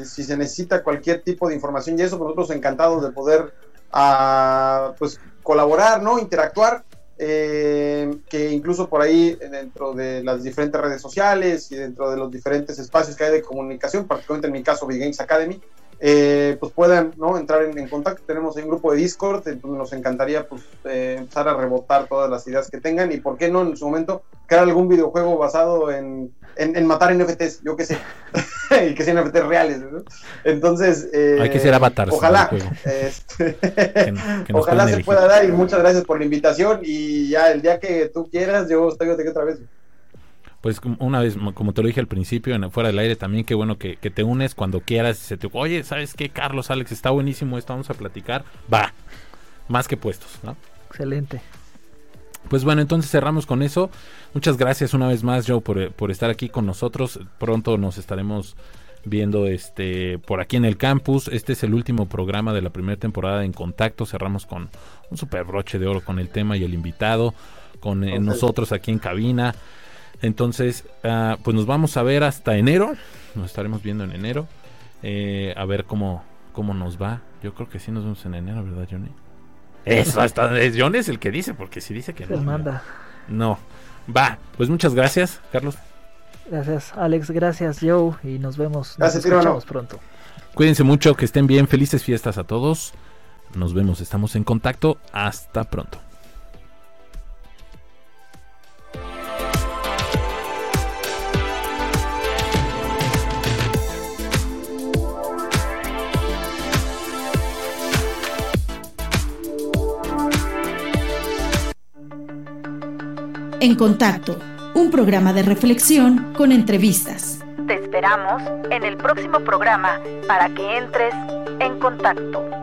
se necesita cualquier tipo de información y eso, nosotros encantados de poder ah, pues colaborar, ¿no? Interactuar. Eh, que incluso por ahí dentro de las diferentes redes sociales y dentro de los diferentes espacios que hay de comunicación, particularmente en mi caso Big Games Academy, eh, pues puedan ¿no? entrar en, contacto. Tenemos un grupo de Discord, donde nos encantaría pues, eh, empezar a rebotar todas las ideas que tengan y, ¿por qué no en su momento crear algún videojuego basado en, en, matar NFTs? Yo qué sé, *laughs* y que sean NFTs reales. Entonces, eh, hay que ser avatars. Ojalá, *laughs* este, ojalá se pueda dar y muchas gracias por la invitación. Y ya el día que tú quieras, yo estoy otra vez pues una vez, como te lo dije al principio, en, fuera del aire también, qué bueno que, te unes cuando quieras se te, oye, ¿sabes qué, Carlos, Alex? Está buenísimo esto, vamos a platicar. Va, más que puestos, ¿no? Excelente. Pues bueno, entonces cerramos con eso. Muchas gracias una vez más, Joe, por, por estar aquí con nosotros. Pronto nos estaremos viendo este por aquí en el campus. Este es el último programa de la primera temporada en Contacto. Cerramos con un super broche de oro con el tema y el invitado, con eh, nosotros aquí en cabina. Entonces, uh, pues nos vamos a ver hasta enero. Nos estaremos viendo en enero. Eh, a ver cómo, cómo nos va. Yo creo que sí nos vemos en enero, ¿verdad, Johnny? Eso, hasta *laughs* es Johnny es el que dice, porque si dice que no. manda. No. Va, pues muchas gracias, Carlos. Gracias, Alex. Gracias, Joe. Y nos vemos. Gracias, nos escuchamos pronto. Cuídense mucho, que estén bien. Felices fiestas a todos. Nos vemos, estamos en contacto. Hasta pronto. En Contacto, un programa de reflexión con entrevistas. Te esperamos en el próximo programa para que entres en contacto.